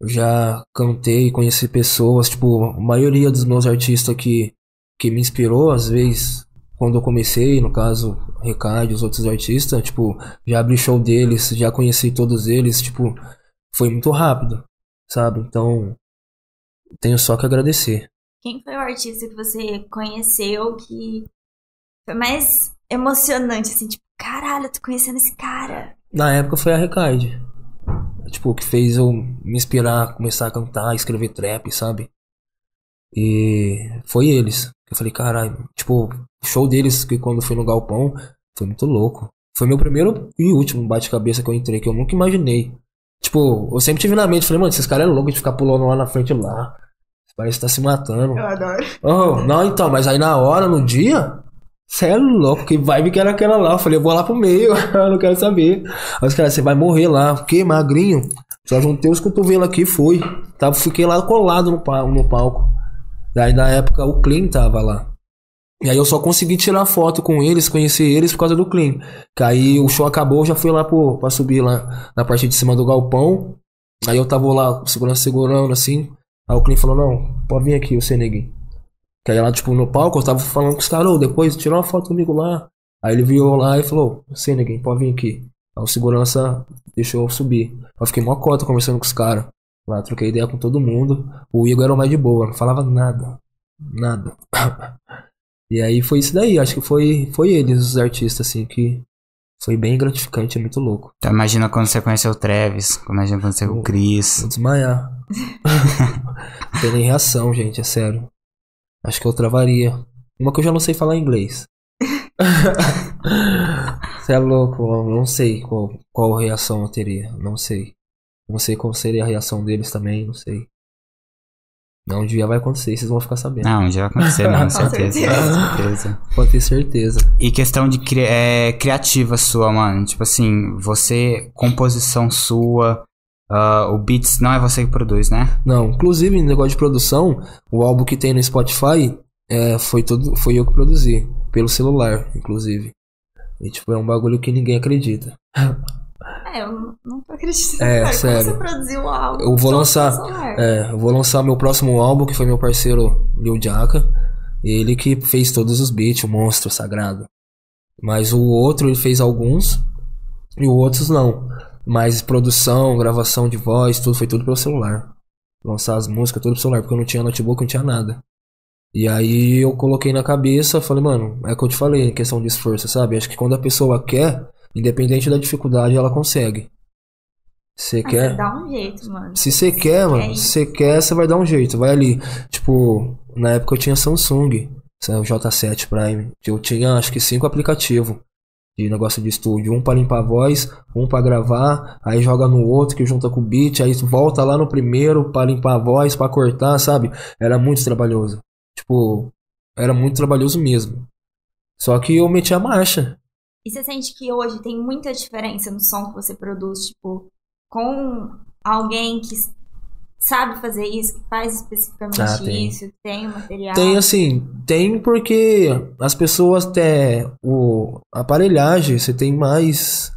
eu já cantei, conheci pessoas, tipo, a maioria dos meus artistas que, que me inspirou, às vezes, quando eu comecei, no caso, Recade, os outros artistas, tipo, já abri show deles, já conheci todos eles, tipo, foi muito rápido, sabe? Então, tenho só que agradecer. Quem foi o artista que você conheceu que foi mais emocionante, assim, tipo, caralho, eu tô conhecendo esse cara. Na época foi a Recade. Tipo, que fez eu me inspirar, começar a cantar, escrever trap, sabe? E foi eles. Eu falei, caralho, tipo, show deles que quando fui no Galpão foi muito louco. Foi meu primeiro e último bate-cabeça que eu entrei, que eu nunca imaginei. Tipo, eu sempre tive na mente, falei, mano, esses caras é louco de ficar pulando lá na frente lá. Parece que tá se matando. adoro. Oh, não, então, mas aí na hora, no dia, cê é louco, que vibe que era aquela lá. Eu falei, eu vou lá pro meio, eu não quero saber. Aí os caras, você vai morrer lá, que magrinho. Só juntei os cotovelos aqui e fui. Tava, fiquei lá colado no palco. Daí na época o Clean tava lá. E aí eu só consegui tirar foto com eles, conhecer eles por causa do Clean. Que aí o show acabou, eu já fui lá pro, pra subir lá na parte de cima do galpão. Aí eu tava lá, segurança segurando assim. Aí o Clean falou, não, pode vir aqui, você neguinho. Que aí lá, tipo, no palco, eu tava falando com os caras, "Ô, depois tira uma foto comigo lá. Aí ele viu lá e falou, você neguinho, pode vir aqui. Aí o segurança deixou eu subir. Eu fiquei mó cota conversando com os caras. Lá, troquei ideia com todo mundo. O Igor era o mais de boa, não falava nada. Nada. e aí foi isso daí, acho que foi, foi eles, os artistas, assim, que foi bem gratificante, é muito louco. Então, imagina quando você conheceu o Travis, imagina quando você conheceu o Chris. Vou desmaiar. não tem nem reação, gente, é sério. Acho que eu travaria. Uma que eu já não sei falar inglês. Você é louco, não sei qual, qual reação eu teria, não sei. Não sei qual seria a reação deles também, não sei. Não, um dia vai acontecer, vocês vão ficar sabendo. Não, já vai acontecer, não, certeza, certeza. certeza. Pode ter certeza. E questão de cri é, criativa sua, mano. Tipo assim, você, composição sua, ah, o beats não é você que produz, né? Não, inclusive, no negócio de produção, o álbum que tem no Spotify é, foi, todo, foi eu que produzi. Pelo celular, inclusive. E, tipo, é um bagulho que ninguém acredita. É, eu não- tô acreditando. É, Como sério. você produziu o álbum? Eu vou lançar-? É, eu vou lançar meu próximo álbum, que foi meu parceiro Lil Jaka. Ele que fez todos os beats, o monstro sagrado. Mas o outro ele fez alguns e os outros não. Mas produção, gravação de voz, tudo foi tudo pelo celular. Lançar as músicas tudo pelo celular, porque eu não tinha notebook, não tinha nada. E aí eu coloquei na cabeça, falei, mano, é o que eu te falei, questão de esforço, sabe? Acho que quando a pessoa quer, independente da dificuldade, ela consegue. Você Ah, quer. Você dá um jeito, mano. Se você quer, mano, isso. se você quer, você vai dar um jeito. Vai ali. Tipo, na época eu tinha Samsung, o J7 Prime. Eu tinha acho que cinco aplicativos de negócio de estúdio. Um pra limpar a voz, um pra gravar, aí joga no outro que junta com o beat, aí volta lá no primeiro pra limpar a voz, pra cortar, sabe? Era muito trabalhoso. Tipo, era muito trabalhoso mesmo. Só que eu meti a marcha. E você sente que hoje tem muita diferença no som que você produz, tipo, com alguém que sabe fazer isso, que faz especificamente Ah, tem. isso, que tem o material. Tem assim, tem porque as pessoas têm o a aparelhagem, você tem mais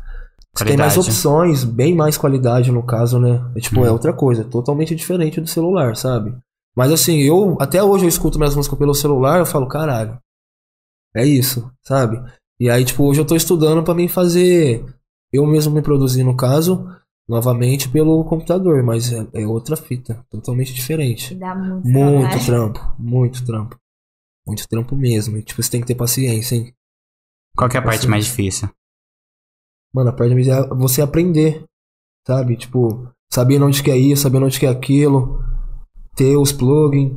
você tem mais opções, bem mais qualidade no caso, né? É, tipo, é Hum. outra coisa, totalmente diferente do celular, sabe? Mas assim, eu até hoje eu escuto minhas músicas pelo celular, eu falo, caralho. É isso, sabe? E aí, tipo, hoje eu tô estudando pra mim fazer eu mesmo me produzir no caso, novamente pelo computador, mas é, é outra fita, totalmente diferente. Dá muito, Muito trabalho. trampo, muito trampo. Muito trampo mesmo. E, tipo, você tem que ter paciência, hein? Qual que é a parte Assim. mais difícil? Mano, a parte mais é você aprender, sabe? Tipo, sabendo onde que é isso, sabendo onde que é aquilo, ter os plugins,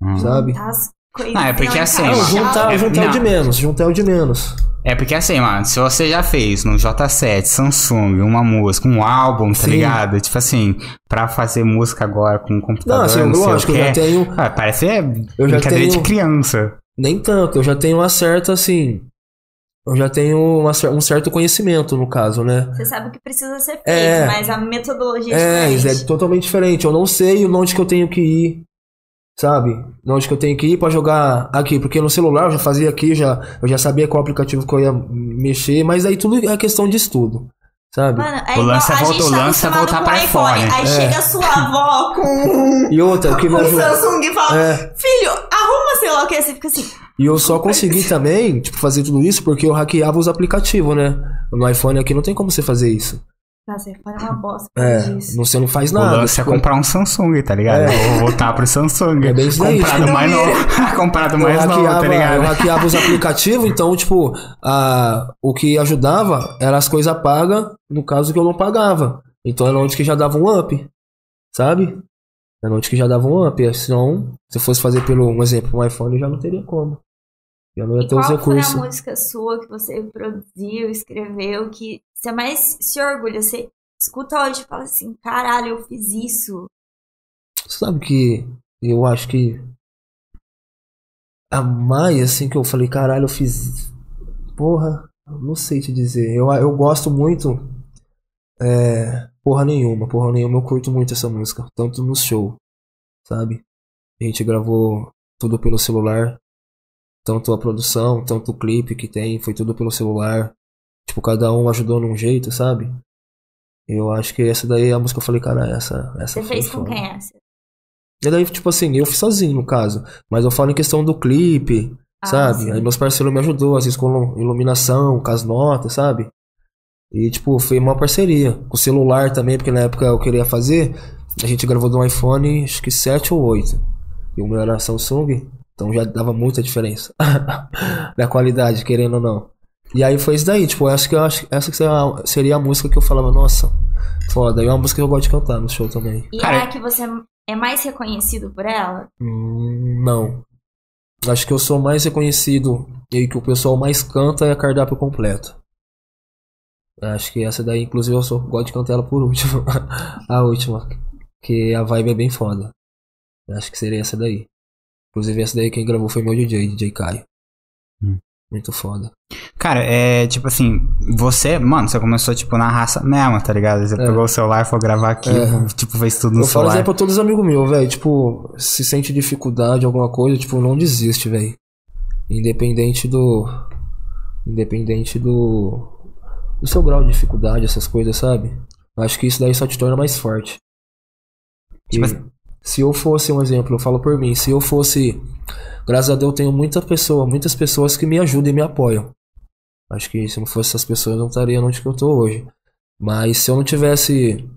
Hum. sabe? As coisas Não, é porque assim, Não, juntar, É, juntar é o de menos, juntar é o de menos. É porque assim, mano, se você já fez no J7, Samsung, uma música, um álbum, tá Sim. ligado? Tipo assim, pra fazer música agora com um computador, Não, assim, não sei lógico, o eu já tenho. Ah, parece é Eu já brincadeira tenho- de criança. Nem tanto, eu já tenho uma certa, assim. Eu já tenho uma um certo conhecimento, no caso, né? Você sabe o que precisa ser feito, É. mas a metodologia É, é isso é diferente. totalmente diferente. Eu não sei onde que eu tenho que ir, sabe? Onde que eu tenho que ir pra jogar aqui, porque no celular eu já fazia aqui, já, eu já sabia qual aplicativo que eu ia mexer, mas aí tudo é questão de estudo, sabe? Mano, é O lance é a volta- gente o tá lance é voltar pra iPhone. iPhone. Aí É. chega sua avó com E outra, o que me. Samsung e fala, É, filho, arruma sei lá o que, você fica assim, e eu só consegui também, tipo, fazer tudo isso porque eu hackeava os aplicativos, né? No iPhone aqui não tem como você fazer isso. Nossa, você faz uma bosta É, disso. não- você não faz O nada. lance é comprar um Samsung, tá ligado? É. Ou voltar pro Samsung. É bem isso daí, Comprado tipo, mais novo. Comprado eu mais novo, hackeava, tá eu ligado? hackeava os aplicativos, então, tipo, a, o que ajudava era as coisas pagas, no caso que eu não pagava. Então era onde que já dava um up, sabe? Era onde que já dava um up. Senão, se eu fosse fazer pelo, um exemplo, um iPhone, já não teria como. Já não ia ter os qual foi a recursos. música sua que você produziu, escreveu, que você mais se orgulha? Você escuta hoje e fala assim, caralho, eu fiz isso. Sabe que eu acho que a mais, assim, que eu falei, caralho, eu fiz. Porra, não sei te dizer. Eu, eu gosto muito. É, porra nenhuma, porra nenhuma. Eu curto muito essa música, tanto no show, sabe? A gente gravou tudo pelo celular. Tanto a produção, tanto o clipe que tem, foi tudo pelo celular. Tipo, cada um ajudou num jeito, sabe? Eu acho que essa daí é a música que eu falei, cara, essa, essa Você fez com quem é essa? E daí, tipo assim, eu fiz sozinho, no caso. Mas eu falo em questão do clipe, Ah, sabe? sim. Aí meus parceiros me ajudou, às vezes com ilu- iluminação, com as notas, sabe? E, tipo, foi uma parceria. Com o celular também, porque na época eu queria fazer. A gente gravou do iPhone, acho que 7 ou 8. E o meu era Samsung, então já dava muita diferença. da qualidade, querendo ou não. E aí foi isso daí, tipo, acho que eu acho essa que seria a- seria a música que eu falava, nossa, foda. E é uma música que eu gosto de cantar no show também. E Cara, é a que você é mais reconhecido por ela? Hum, não. Acho que eu sou mais reconhecido e que o pessoal mais canta é cardápio completo. Acho que essa daí, inclusive, eu só gosto de cantar ela por último. a última. Que a vibe é bem foda. Acho que seria essa daí. Inclusive, essa daí quem gravou foi meu DJ, DJ Caio. Hum. Muito foda. Cara, é tipo assim, você, mano, você começou tipo na raça mesmo, tá ligado? Você É. pegou o celular e foi gravar aqui, É. tipo, fez tudo no eu falo celular. isso aí pra todos os amigos meus, velho. Tipo, se sente dificuldade, alguma coisa, tipo, não desiste, velho. Independente do. Independente do. Do seu grau de dificuldade, essas coisas, sabe? Acho que isso daí só te torna mais forte. Tipo assim- se eu fosse um exemplo, eu falo por mim, se eu fosse. Graças a Deus eu tenho muita pessoa, muitas pessoas que me ajudam e me apoiam. Acho que se não fosse essas pessoas eu não estaria onde que eu tô hoje. Mas se eu não tivesse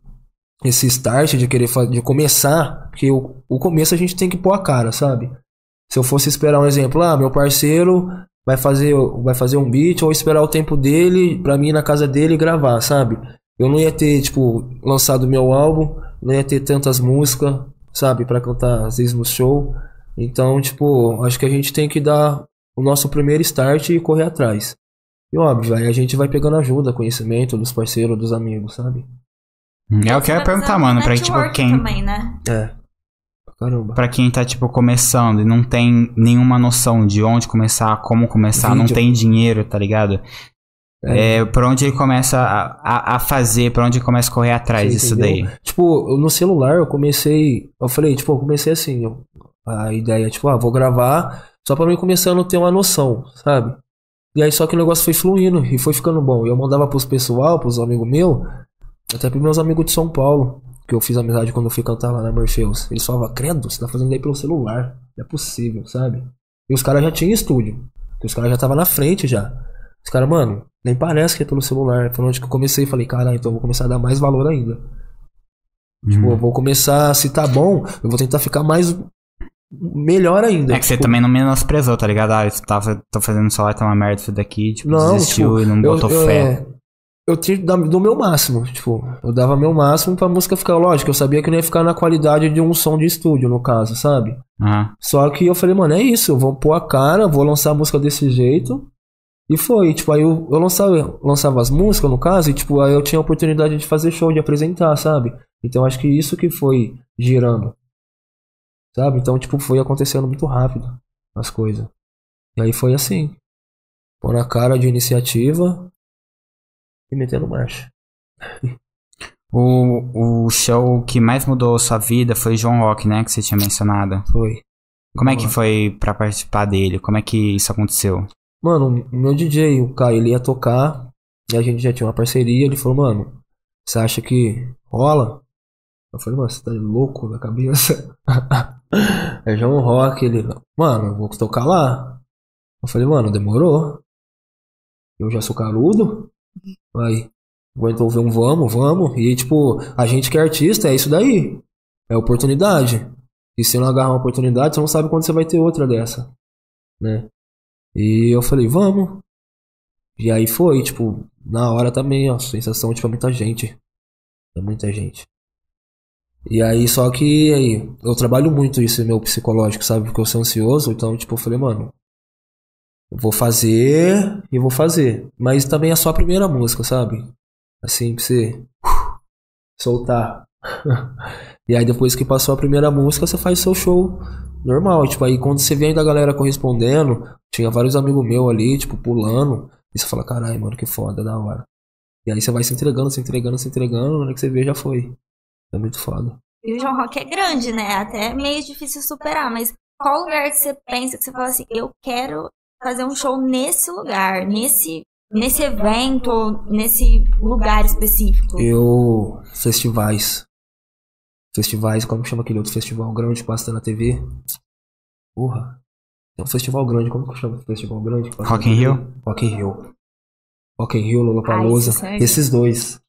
esse start de querer de começar, porque o, o começo a gente tem que pôr a cara, sabe? Se eu fosse esperar um exemplo, ah, meu parceiro vai fazer vai fazer um beat ou esperar o tempo dele pra mim ir na casa dele gravar, sabe? Eu não ia ter, tipo, lançado meu álbum, não ia ter tantas músicas, sabe, Pra cantar às vezes no show. Então, tipo, acho que a gente tem que dar o nosso primeiro start e correr atrás. E óbvio, aí a gente vai pegando ajuda, conhecimento dos parceiros, dos amigos, sabe? É o que eu ia perguntar, mano, pra tipo, quem, também, né? É. Caramba. pra quem tá, tipo, começando e não tem nenhuma noção de onde começar, como começar, não Vídeo. tem dinheiro, tá ligado? É. É, por onde ele começa a, a, a fazer, por onde ele começa a correr atrás Você disso entendeu? daí. Tipo, no celular eu comecei. Eu falei, tipo, eu comecei assim. eu- a ideia, tipo, ah, vou gravar só pra mim começando a ter uma noção, sabe? E aí só que o negócio foi fluindo e foi ficando bom. E eu mandava pros pessoal, pros amigos meus, até pros meus amigos de São Paulo, que eu fiz amizade quando eu fui cantar lá na Morpheus. Eles falavam, credo, você tá fazendo aí pelo celular. Não é possível, sabe? E os caras já tinham estúdio. Os caras já estavam na frente já. Os caras, mano, nem parece que é pelo celular. Foi onde que eu comecei falei, caralho, então eu vou começar a dar mais valor ainda. Tipo, eu Hum. vou começar, se tá bom, eu vou tentar ficar mais. melhor ainda. É que você Tipo, também não menosprezou, tá ligado? Ah, eu tava, tô fazendo celular, tá uma merda isso daqui, tipo, Não, desistiu tipo, e não eu, botou eu, fé. é, eu tinha que dar do meu máximo, tipo, eu dava meu máximo pra música ficar lógico. Eu sabia que não ia ficar na qualidade de um som de estúdio, no caso, sabe? Aham. Só que eu falei, mano, é isso, eu vou pôr a cara, vou lançar a música desse jeito. E foi, tipo, aí eu, eu lançava, lançava as músicas, no caso, e tipo, aí eu tinha a oportunidade de fazer show, de apresentar, sabe? Então acho que isso que foi girando. Sabe? Então, tipo, foi acontecendo muito rápido as coisas. E aí foi assim. Pôr na cara de iniciativa e metendo marcha. O, o show que mais mudou sua vida foi João Rock, né? Que você tinha mencionado. Foi. Como é que foi pra participar dele? Como é que isso aconteceu? Mano, o meu DJ, o Caio, ele ia tocar e a gente já tinha uma parceria. Ele falou, mano, você acha que rola? Eu falei, mano, você tá louco na cabeça? é João Rock, ele, mano, eu vou tocar lá. Eu falei, mano, demorou. Eu já sou carudo. Aí, vou envolver um vamos, vamos. E tipo, a gente que é artista, é isso daí. É oportunidade. E se não agarrar uma oportunidade, você não sabe quando você vai ter outra dessa. Né? E eu falei, vamos. E aí foi, tipo, na hora também, ó, sensação, tipo, é muita gente. É muita gente. E aí, só que aí, eu trabalho muito isso meu psicológico, sabe? Porque eu sou ansioso, então, tipo, eu falei, mano, eu vou fazer e vou fazer. Mas também é só a primeira música, sabe? Assim, pra você uh, soltar. e aí, depois que passou a primeira música, você faz seu show normal. Tipo, aí quando você vê ainda a galera correspondendo, tinha vários amigos meus ali, tipo, pulando. E você fala, caralho, mano, que foda, da hora. E aí você vai se entregando, se entregando, se entregando, na hora que você vê, já foi. É muito foda. E o João Rock é grande, né? Até é meio difícil superar, mas qual lugar que você pensa que você fala assim, eu quero fazer um show nesse lugar, nesse, nesse evento, nesse lugar específico? Eu. Festivais. Festivais, como que chama aquele outro festival grande que passa na TV? Porra. É um festival grande, como que chama o festival grande? Rock in? Rio? Rock in Rio. Rock in Rio, Lollapalooza. Ah, esses são- Esses dois.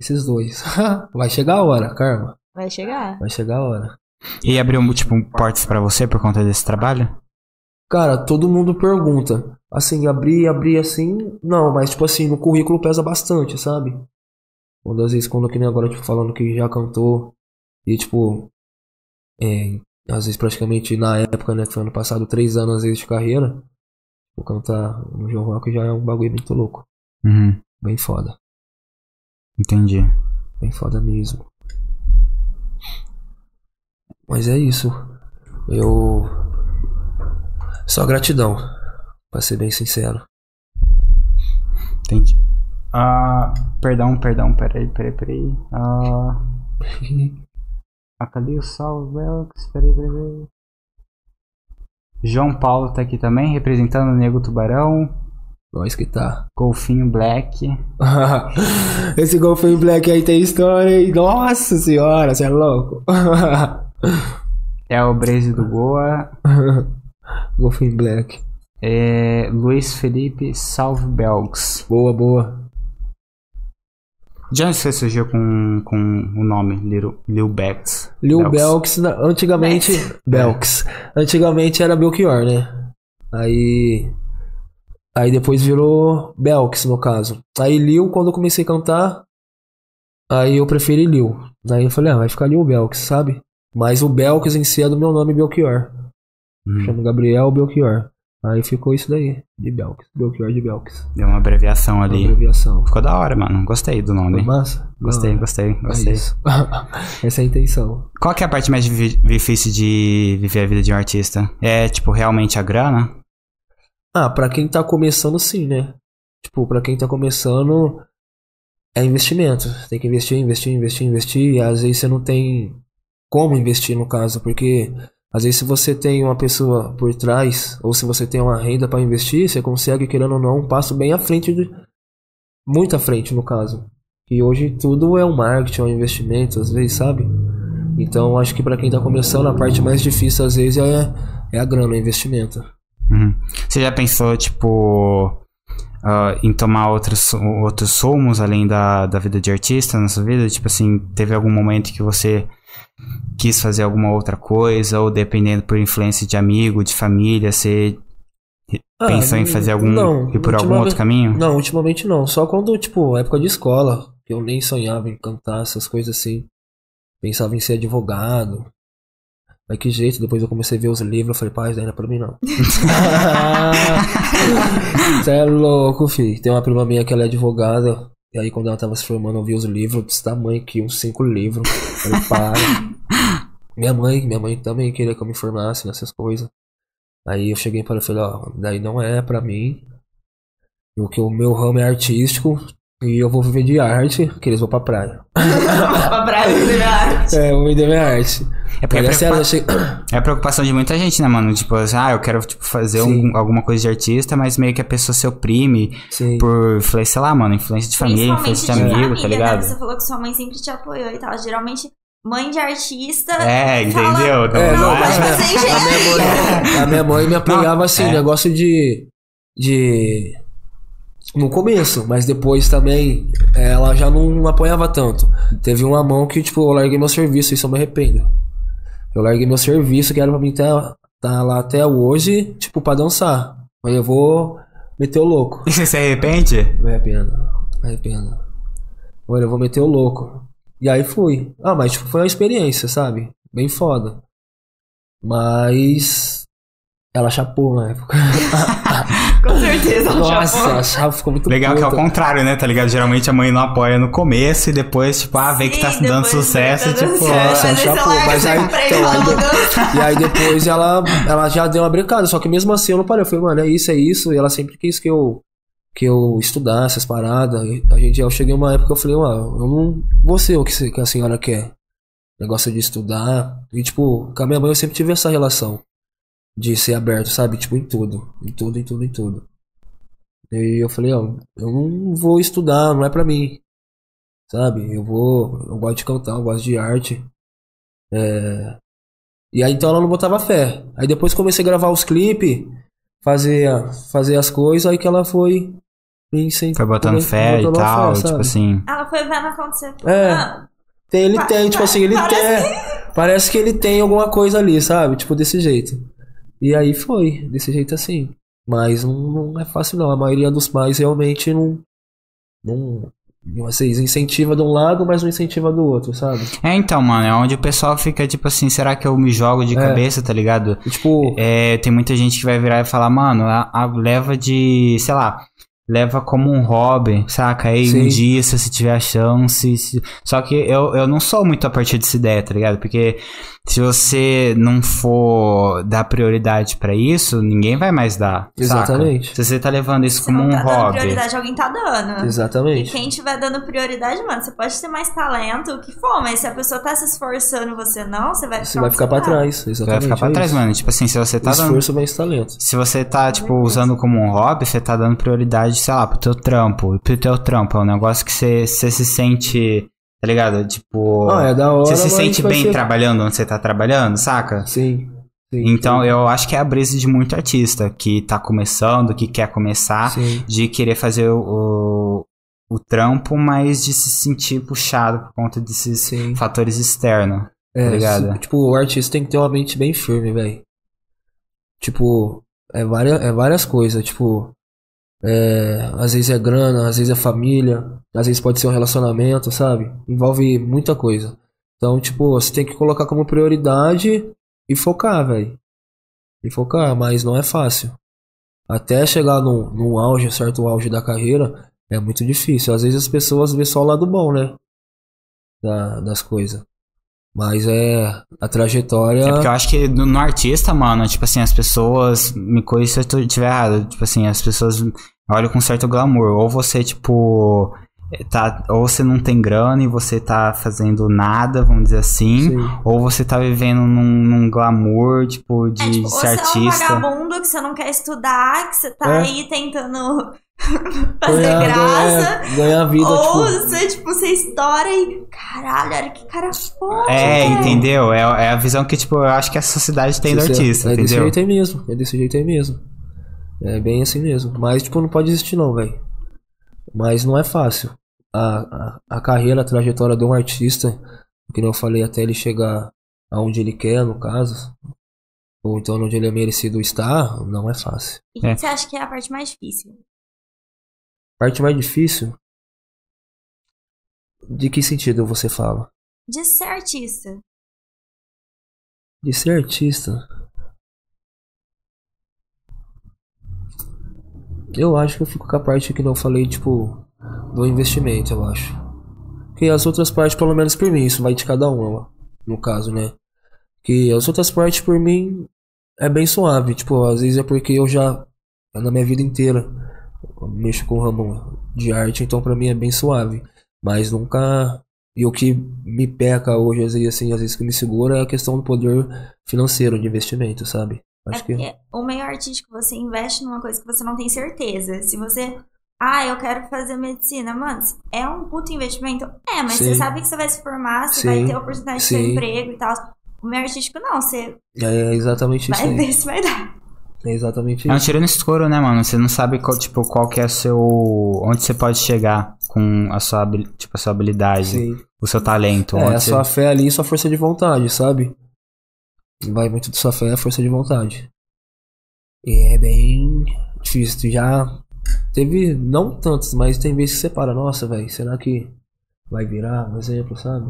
Esses dois. Vai chegar a hora, Karma. Vai chegar. Vai chegar a hora. E abriu, tipo, portas pra você por conta desse trabalho? Cara, todo mundo pergunta. Assim, abrir, abrir assim. Não, mas tipo assim, no currículo pesa bastante, sabe? Quando às vezes, quando que nem agora, tipo, falando que já cantou. E tipo. É, às vezes praticamente na época, né? Que foi ano passado, três anos às vezes de carreira. Vou cantar no João Rock já é um bagulho muito louco. Uhum. Bem foda. Entendi. Bem foda mesmo. Mas é isso. Eu. Só gratidão. Pra ser bem sincero. Entendi. Ah, perdão, perdão, peraí, peraí, peraí. Ah, cadê o salve, Belks? Peraí, peraí, peraí. João Paulo tá aqui também, representando o Nego Tubarão. Nós que tá. Golfinho Black. Esse golfinho black aí tem história, hein? Nossa senhora, você é louco. É o Breze do Goa. golfinho black. É, Luiz Felipe Salve Belks. Boa, boa. Você surgiu com, com o nome Lil, Lil Belks? Lil Belks, antigamente. Belks. Antigamente era Belchior, né? Aí. Aí depois virou Belks, no caso. Aí Lil, quando eu comecei a cantar. Aí eu preferi Lil. Aí eu falei, ah, vai ficar Lil Belks, sabe? Mas o Belks em si é do meu nome Belchior. Hum, Chamo Gabriel Belchior. Aí ficou isso daí, de Belks. Belchior de Belks. deu uma abreviação Uma ali. abreviação. Ficou da hora, mano. Gostei do Foi nome. massa? Gostei, Ah, gostei, é gostei. isso. Essa é a intenção. Qual que é a parte mais difícil de viver a vida de um artista? É, tipo, realmente a grana? Ah, pra quem tá começando, sim, né? Tipo, pra quem tá começando, é investimento. Tem que investir, investir, investir, investir. E às vezes você não tem como investir, no caso, porque às vezes se você tem uma pessoa por trás, ou se você tem uma renda pra investir, você consegue, querendo ou não, um passo bem à frente de. Muito à frente, no caso. E hoje tudo é um marketing, é um investimento, às vezes, sabe? Então acho que pra quem tá começando, a parte mais difícil, às vezes, é, é a grana, o investimento. Uhum. Você já pensou, tipo, ah, em tomar outros, outros rumos além da, da vida de artista na sua vida? Tipo assim, teve algum momento que você quis fazer alguma outra coisa, ou dependendo por influência de amigo, de família, você Ah, pensou em fazer algum. não, ir por algum outro caminho? Não, ultimamente não. Só quando, tipo, época de escola, que eu nem sonhava em cantar essas coisas assim. Pensava em ser advogado. Mas que jeito, depois eu comecei a ver os livros, eu falei, isso daí não é pra mim não. Você é louco, fi. Tem uma prima minha que ela é advogada. E aí quando ela tava se formando, eu vi os livros desse tamanho aqui, uns cinco livros. Eu falei, para. Minha mãe, minha mãe também queria que eu me formasse nessas coisas. Aí eu cheguei para ela e falei, ó, daí não é pra mim. O que o meu ramo é artístico e eu vou viver de arte, que eles vão pra praia. pra praia de arte. É, eu vou vender minha arte. É porque é, é preocupa- é a preocupação de muita gente, né, mano? Tipo, assim, ah, eu quero tipo, fazer um- alguma coisa de artista, mas meio que a pessoa se oprime Sim. por influência, sei lá, mano, influência de família, influência de amigo, tá família, ligado? Né? Você falou que sua mãe sempre te apoiou e tal. Geralmente, mãe de artista. É, fala- entendeu? É, não, é? mas Não, minha- mas é a, minha mãe, a minha mãe me apoiava assim, é. negócio de. de. No começo, mas depois também ela já não apoiava tanto. Teve uma mão que, tipo, eu larguei meu serviço, isso eu me arrependo. Eu larguei meu serviço, que era pra mim estar tá lá até hoje, tipo, pra dançar. Mas eu vou meter o louco. E você se arrepende? Me arrependo, me arrependo. Olha, eu vou meter o louco. E aí fui. Ah, mas tipo, foi uma experiência, sabe? Bem foda. Mas. Ela chapou na época. Com certeza, Nossa, ela chapou, ficou muito Legal que é o puta. contrário, né? Tá ligado? Geralmente a mãe não apoia no começo e depois, tipo, ah, vê que tá Sim, dando sucesso, tá dando tipo, nossa, aí chapou, mas aí- e então, aí "Vou de- dançar". E aí depois ela, ela já deu uma brincada, só que mesmo assim eu não parei. Eu falei, mano, é isso, é isso. E ela sempre quis que eu, que eu estudasse as paradas. A gente, eu cheguei uma época que eu falei, mano, eu não vou ser o que, a senhora quer. Negócio de estudar. E tipo, com a minha mãe eu sempre tive essa relação. De ser aberto, sabe? Tipo, em tudo. Em tudo, em tudo, em tudo. E eu falei, ó, eu não vou estudar, não é pra mim. Sabe? Eu vou. Eu gosto de cantar, eu gosto de arte. É, e aí então ela não botava fé. Aí depois comecei a gravar os clipes, fazer, fazer as coisas, aí que ela foi incent- foi botando fé e tal, fé, tipo assim. Ela foi vendo acontecer. É. Ah, Tem, ele tem, tipo assim, ele parece tem. Parece que ele tem alguma coisa ali, sabe? Tipo, desse jeito. E aí foi, desse jeito assim. Mas não, não é fácil não. A maioria dos pais realmente não. Não. assim, incentiva de um lado, mas não incentiva do outro, sabe? É, então, mano, é onde o pessoal fica, tipo assim, será que eu me jogo de É. cabeça, tá ligado? E, tipo. É, tem muita gente que vai virar e falar, mano, a, a leva de, sei lá, leva como um hobby, saca? Aí Sim. um dia, se você tiver a chance. se- Só que eu, eu não sou muito a partir dessa ideia, tá ligado? Porque se você não for dar prioridade pra isso, ninguém vai mais dar. saca? Exatamente. Se você tá levando isso Se como não um tá dando hobby. prioridade, alguém tá dando. E Exatamente. quem tiver dando prioridade, mano, você pode ter mais talento, o que for, mas se a pessoa tá se esforçando e você não, você vai ficar Você vai ficar pra trás. Você vai Exatamente. ficar pra é trás, isso. mano. Tipo assim, se você tá dando. Esforço vence talento. Se você tá, tipo, usando como um hobby, você tá dando prioridade, sei lá, pro teu trampo. Pro teu trampo é um negócio que você, se sente, tá ligado? Tipo. É da hora. você se sente vai bem ser- trabalhando onde você tá trabalhando, saca? Sim. sim Então eu acho que é a brisa de muito artista que tá começando, que quer começar, Sim. de querer fazer o, o, o trampo, mas de se sentir puxado por conta desses Sim. fatores externos. É, ligado? se- tipo, o artista tem que ter uma mente bem firme, velho. Tipo, é várias, é várias coisas. Tipo, é, às vezes é grana, às vezes é família, às vezes pode ser um relacionamento, sabe? Envolve muita coisa. Então, tipo, você tem que colocar como prioridade e focar, velho. E focar, mas não é fácil. Até chegar num, num auge, certo auge da carreira, é muito difícil. Às vezes as pessoas vê só o lado bom, né? Da- das coisas. Mas é a trajetória. É porque eu acho que no, no artista, mano, tipo assim, as pessoas. Me corrija se eu estiver errado. Tipo assim, as pessoas olham com certo glamour. Ou você, tipo. Tá, ou você não tem grana e você tá fazendo nada, vamos dizer assim. Sim. Ou você tá vivendo num, num glamour, tipo, de É, tipo, ou ser você é um artista. vagabundo que você não quer estudar, que você tá É. aí tentando fazer Ganhar- graça. ganhar- ganhar vida, ou tipo. você, tipo, você estoura e. Caralho, olha que cara foda. É, velho." entendeu? É, é a visão que, tipo, eu acho que a sociedade tem do Esse- artista, é desse entendeu? jeito aí mesmo. É desse jeito aí mesmo. É bem assim mesmo. Mas, tipo, não pode existir não, velho. Mas não é fácil. A, a, a carreira, a trajetória de um artista, que nem eu falei, até ele chegar aonde ele quer, no caso, ou então onde ele é merecido estar, não é fácil. E o que É. você acha que é a parte mais difícil? A parte mais difícil. De que sentido você fala? De ser artista. De ser artista. Eu acho que eu fico com a parte que não falei, tipo, do investimento, eu acho. Porque as outras partes, pelo menos por mim, isso vai de cada uma, no caso, né? Que as outras partes, por mim, é bem suave. Tipo, às vezes é porque eu já, na minha vida inteira, mexo com o ramo de arte, então pra mim é bem suave. Mas nunca. E o que me peca hoje, às vezes, assim, às vezes que me segura é a questão do poder financeiro de investimento, sabe? É Acho que. porque o meio artístico você investe numa coisa que você não tem certeza. Se você. Ah, eu quero fazer medicina. Mano, é um puto investimento? É, mas Sim. você sabe que você vai se formar, você Sim. vai ter a oportunidade de ter Sim. emprego e tal. O meio artístico não, você É exatamente isso vai aí. ver se vai dar. É exatamente É um isso. tiro no escuro, né, mano? Você não sabe qual, tipo, qual que é seu. onde você pode chegar com a sua, tipo, a sua habilidade, Sim. o seu talento. É, a você- sua fé ali e sua força de vontade, sabe? Vai muito de sua fé e força de vontade. E é bem difícil. Já teve, não tantos, mas tem vezes que você para, nossa, velho, será que vai virar? Um exemplo, sabe?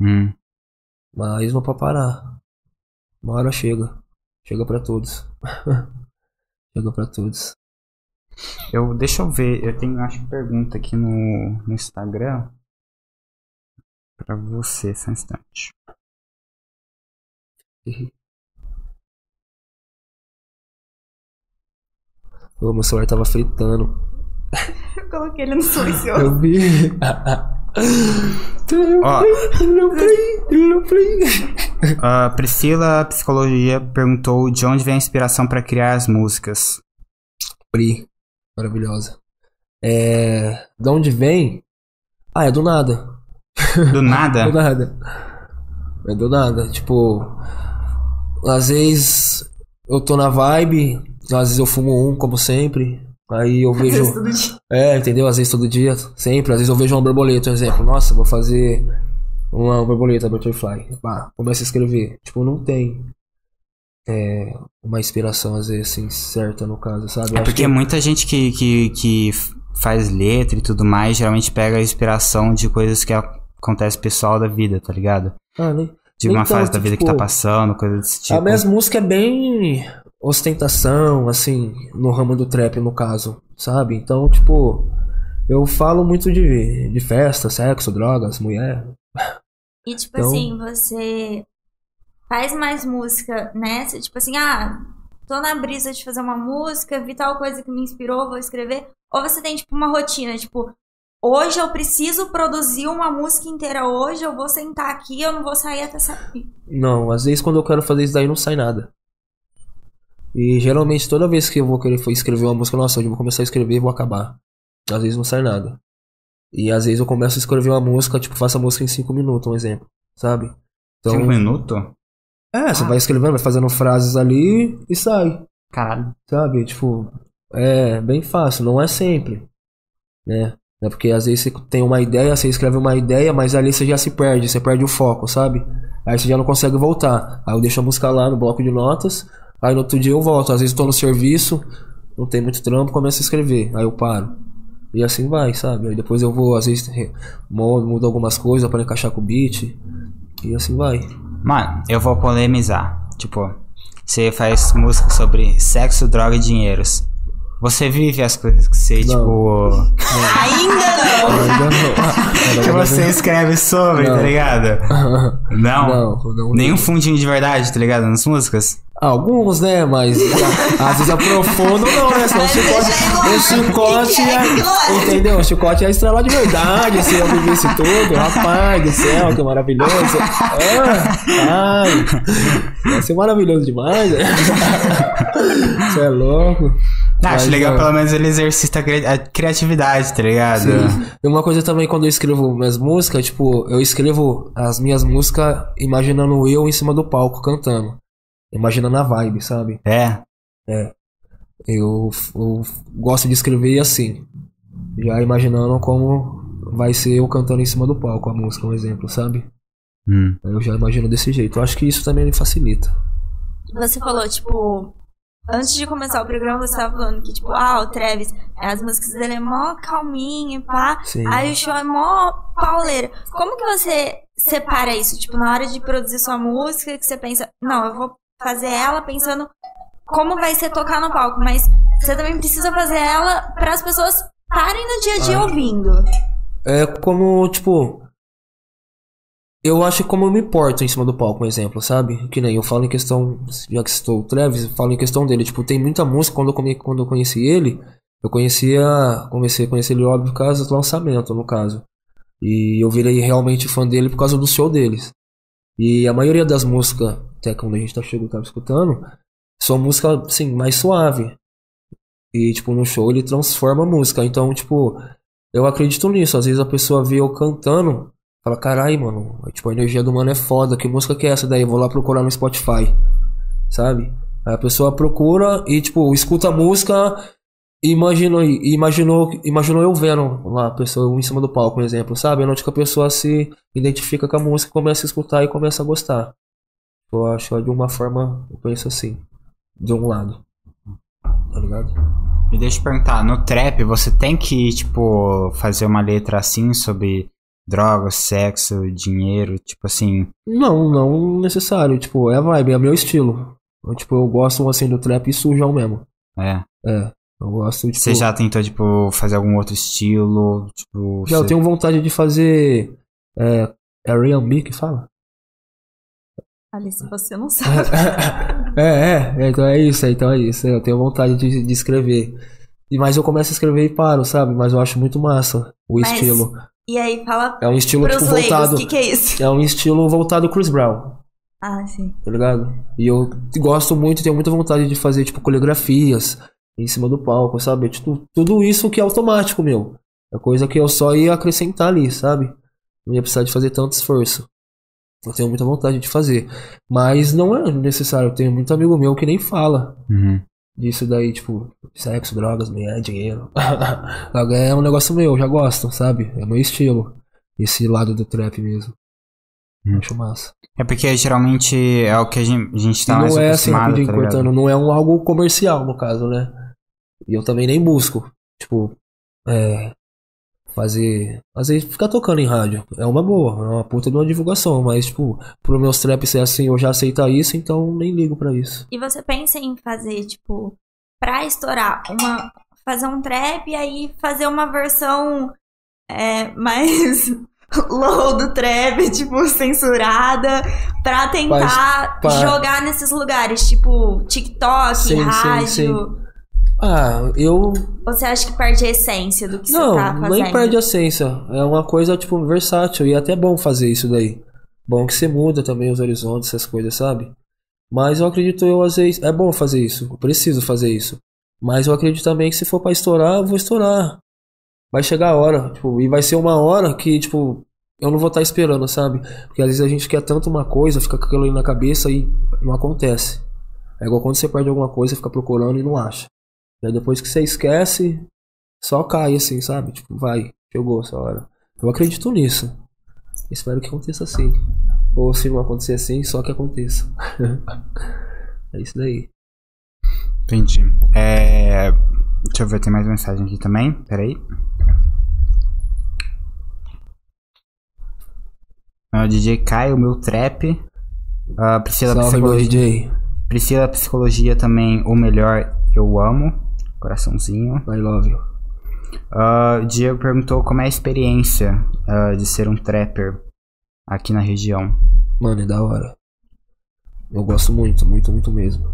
Hum. Mas não pode parar. Uma hora chega. Chega pra todos. chega pra todos. Eu, deixa eu ver, eu tenho, acho que pergunta aqui no, no Instagram. Pra você, só um instante. Ô, meu celular tava fritando. Eu coloquei ele no silencioso. Eu vi. Ó. A Priscila Psicologia perguntou de onde vem a inspiração pra criar as músicas. Pri. Maravilhosa. É. Da onde vem? Ah, é do nada. Do Do nada? nada. É do nada. Tipo. Às vezes eu tô na vibe, às vezes eu fumo um, como sempre. Aí eu vejo. Todo dia. É, entendeu? Às vezes todo dia, sempre. Às vezes eu vejo uma borboleta, um exemplo. Nossa, vou fazer uma borboleta, butterfly. Pá, começa a escrever. Tipo, não tem é, uma inspiração, às vezes, assim, certa no caso, sabe? É porque que- muita gente que, que, que faz letra e tudo mais geralmente pega a inspiração de coisas que acontece pessoal da vida, tá ligado? Ah, né? De uma Então, fase da vida que tipo, tá passando, coisa desse tipo. A minha música é bem ostentação, assim, no ramo do trap, no caso, sabe? Então, tipo, eu falo muito de, de festa, sexo, drogas, mulher. E tipo Então- assim, você faz mais música, né? Você, tipo assim, ah, tô na brisa de fazer uma música, vi tal coisa que me inspirou, vou escrever. Ou você tem, tipo, uma rotina, tipo, hoje eu preciso produzir uma música inteira hoje, eu vou sentar aqui, eu não vou sair até sair. Não, às vezes quando eu quero fazer isso daí não sai nada. E geralmente toda vez que eu vou querer escrever uma música, nossa, hoje eu vou começar a escrever e vou acabar. Às vezes não sai nada. E às vezes eu começo a escrever uma música, tipo, faço a música em 5 minutos, um exemplo. Sabe? Então, Cinco minutos? é, você Ah. vai escrevendo, vai fazendo frases ali e sai. Caralho. Sabe? Tipo, é bem fácil, não é sempre. Né? É porque às vezes você tem uma ideia, você escreve uma ideia, mas ali você já se perde, você perde o foco, sabe? Aí você já não consegue voltar. Aí eu deixo a música lá no bloco de notas, aí no outro dia eu volto. Às vezes tô no serviço, não tem muito trampo, começo a escrever, aí eu paro. E assim vai, sabe? Aí depois eu vou, às vezes, mudo algumas coisas para encaixar com o beat. E assim vai. Mano, eu vou polemizar. Tipo, você faz música sobre sexo, droga e dinheiros. Você vive as coisas que você, Não. tipo. Ainda não! Ainda não. que você escreve sobre, Não. tá ligado? Não. Não, não. Nenhum fundinho de verdade, tá ligado? Nas músicas. Alguns, né? Mas às vezes aprofundam, não, né? Senão o chicote, eu o chicote é é. Entendeu? O chicote é estrela de verdade. Se eu vivesse tudo, rapaz do céu, que maravilhoso. Ah, ai, ia ser maravilhoso demais. né? Você é louco. Ah, acho legal, ó, pelo menos ele exercita a cri- a criatividade, tá ligado? Sim. E uma coisa também, quando eu escrevo minhas músicas, tipo, eu escrevo as minhas músicas imaginando eu em cima do palco cantando. Imaginando a vibe, sabe? É. Eu, eu gosto de escrever assim, já imaginando como vai ser eu cantando em cima do palco a música, um exemplo, sabe? Hum. Eu já imagino desse jeito. Eu acho que isso também me facilita. Você falou, tipo, antes de começar o programa, você tava falando que, tipo, ah, o Travis, as músicas dele é mó calminho e pá. Sim. Aí o show é mó pauleira. Como que você separa isso? Tipo, na hora de produzir sua música, que você pensa, não, eu vou fazer ela pensando como vai ser tocar no palco, mas você também precisa fazer ela para as pessoas estarem no dia a dia Ah. ouvindo. É como, tipo. Eu acho como eu me porto em cima do palco, um exemplo, sabe? Que nem eu falo em questão. Já que estou o Travis, eu falo em questão dele. Tipo, tem muita música. Quando eu, quando eu conheci ele, eu conhecia. Comecei a conhecer ele, óbvio, por causa do lançamento, no caso. E eu virei realmente fã dele por causa do show deles. E a maioria das músicas, até quando a gente tá chegando, tava escutando, são músicas, assim, mais suave. E, tipo, no show ele transforma a música. Então, tipo, eu acredito nisso. Às vezes a pessoa vê eu cantando, fala, carai, mano, tipo, a energia do mano é foda. Que música que é essa daí? Vou lá procurar no Spotify. Sabe? Aí a pessoa procura e, tipo, escuta a música e imaginou, imaginou, imaginou eu vendo lá a pessoa em cima do palco, um exemplo, sabe? É onde que a pessoa se identifica com a música, começa a escutar e começa a gostar. Eu acho de uma forma, eu penso assim, de um lado. Tá ligado? E deixa eu perguntar, no trap você tem que, tipo, fazer uma letra assim sobre drogas, sexo, dinheiro, tipo assim. Não, não necessário. Tipo, é a vibe, é meu estilo. Eu, tipo, eu gosto assim do trap sujão mesmo. É. É. Eu gosto, tipo. Você já tentou, tipo, fazer algum outro estilo? Tipo. Já eu tenho vontade de fazer. É. É R&B que fala? Se você não sabe. é, é, então é isso, então é isso. Eu tenho vontade de, de escrever. E- Mas eu começo a escrever e paro, sabe? Mas eu acho muito massa o Mas estilo. E aí, fala É um estilo pros tipo leigos, voltado. o que, que é isso? É um estilo voltado Chris Brown, Ah, sim. tá ligado? E eu gosto muito, tenho muita vontade de fazer, tipo, coreografias em cima do palco, sabe? Tipo, tudo isso que é automático, meu. É coisa que eu só ia acrescentar ali, sabe? Não ia precisar de fazer tanto esforço. Eu tenho muita vontade de fazer. Mas não é necessário. Eu tenho muito amigo meu que nem fala Uhum. Disso daí, tipo, sexo, drogas, mulher, dinheiro. é um negócio meu, eu já gosto, sabe? É meu estilo. Esse lado do trap mesmo. Hum. Acho massa. É porque geralmente é o que a gente, a gente E tá mais não é assim, rapidinho tá cortando, não é um algo comercial, no caso, né? E eu também nem busco. Tipo, é, fazer. Vezes ficar tocando em rádio. É uma boa, é uma puta de uma divulgação. Mas, tipo, pro meus trap ser assim, eu já aceitar isso, então nem ligo pra isso. E você pensa em fazer, tipo, pra estourar uma. Fazer um trap e aí fazer uma versão é, mais low do trap, tipo, censurada, pra tentar jogar nesses lugares, tipo, TikTok, Sim, sim, rádio. sim. Ah, eu. Você acha que perde a essência do que Não, você tá fazendo? nem perde a essência. É uma coisa, tipo, versátil. E é até bom fazer isso daí. Bom que você muda também os horizontes, essas coisas, sabe? Mas eu acredito, eu às vezes. É bom fazer isso. Eu preciso fazer isso. Mas eu acredito também que se for pra estourar, eu vou estourar. Vai chegar a hora. Tipo, e vai ser uma hora que, tipo, eu não vou estar esperando, sabe? Porque às vezes a gente quer tanto uma coisa, fica com aquilo ali na cabeça e não acontece. É igual quando você perde alguma coisa, fica procurando e não acha. E aí depois que você esquece, só cai assim, sabe? Tipo, vai, chegou essa hora. Eu acredito nisso. Espero que aconteça assim. Ou se não acontecer assim, só que aconteça. é isso daí. Entendi. É... Deixa eu ver, tem mais mensagem aqui também. Peraí. Ah, DJ Caio, meu trap. Ah, Priscila Salve, Psicologia. DJ. Priscila Psicologia também, o melhor, eu amo. Coraçãozinho. I love you. Ah, o Diego perguntou como é a experiência ah, de ser um trapper aqui na região. Mano, é da hora. Eu gosto muito, muito, muito mesmo.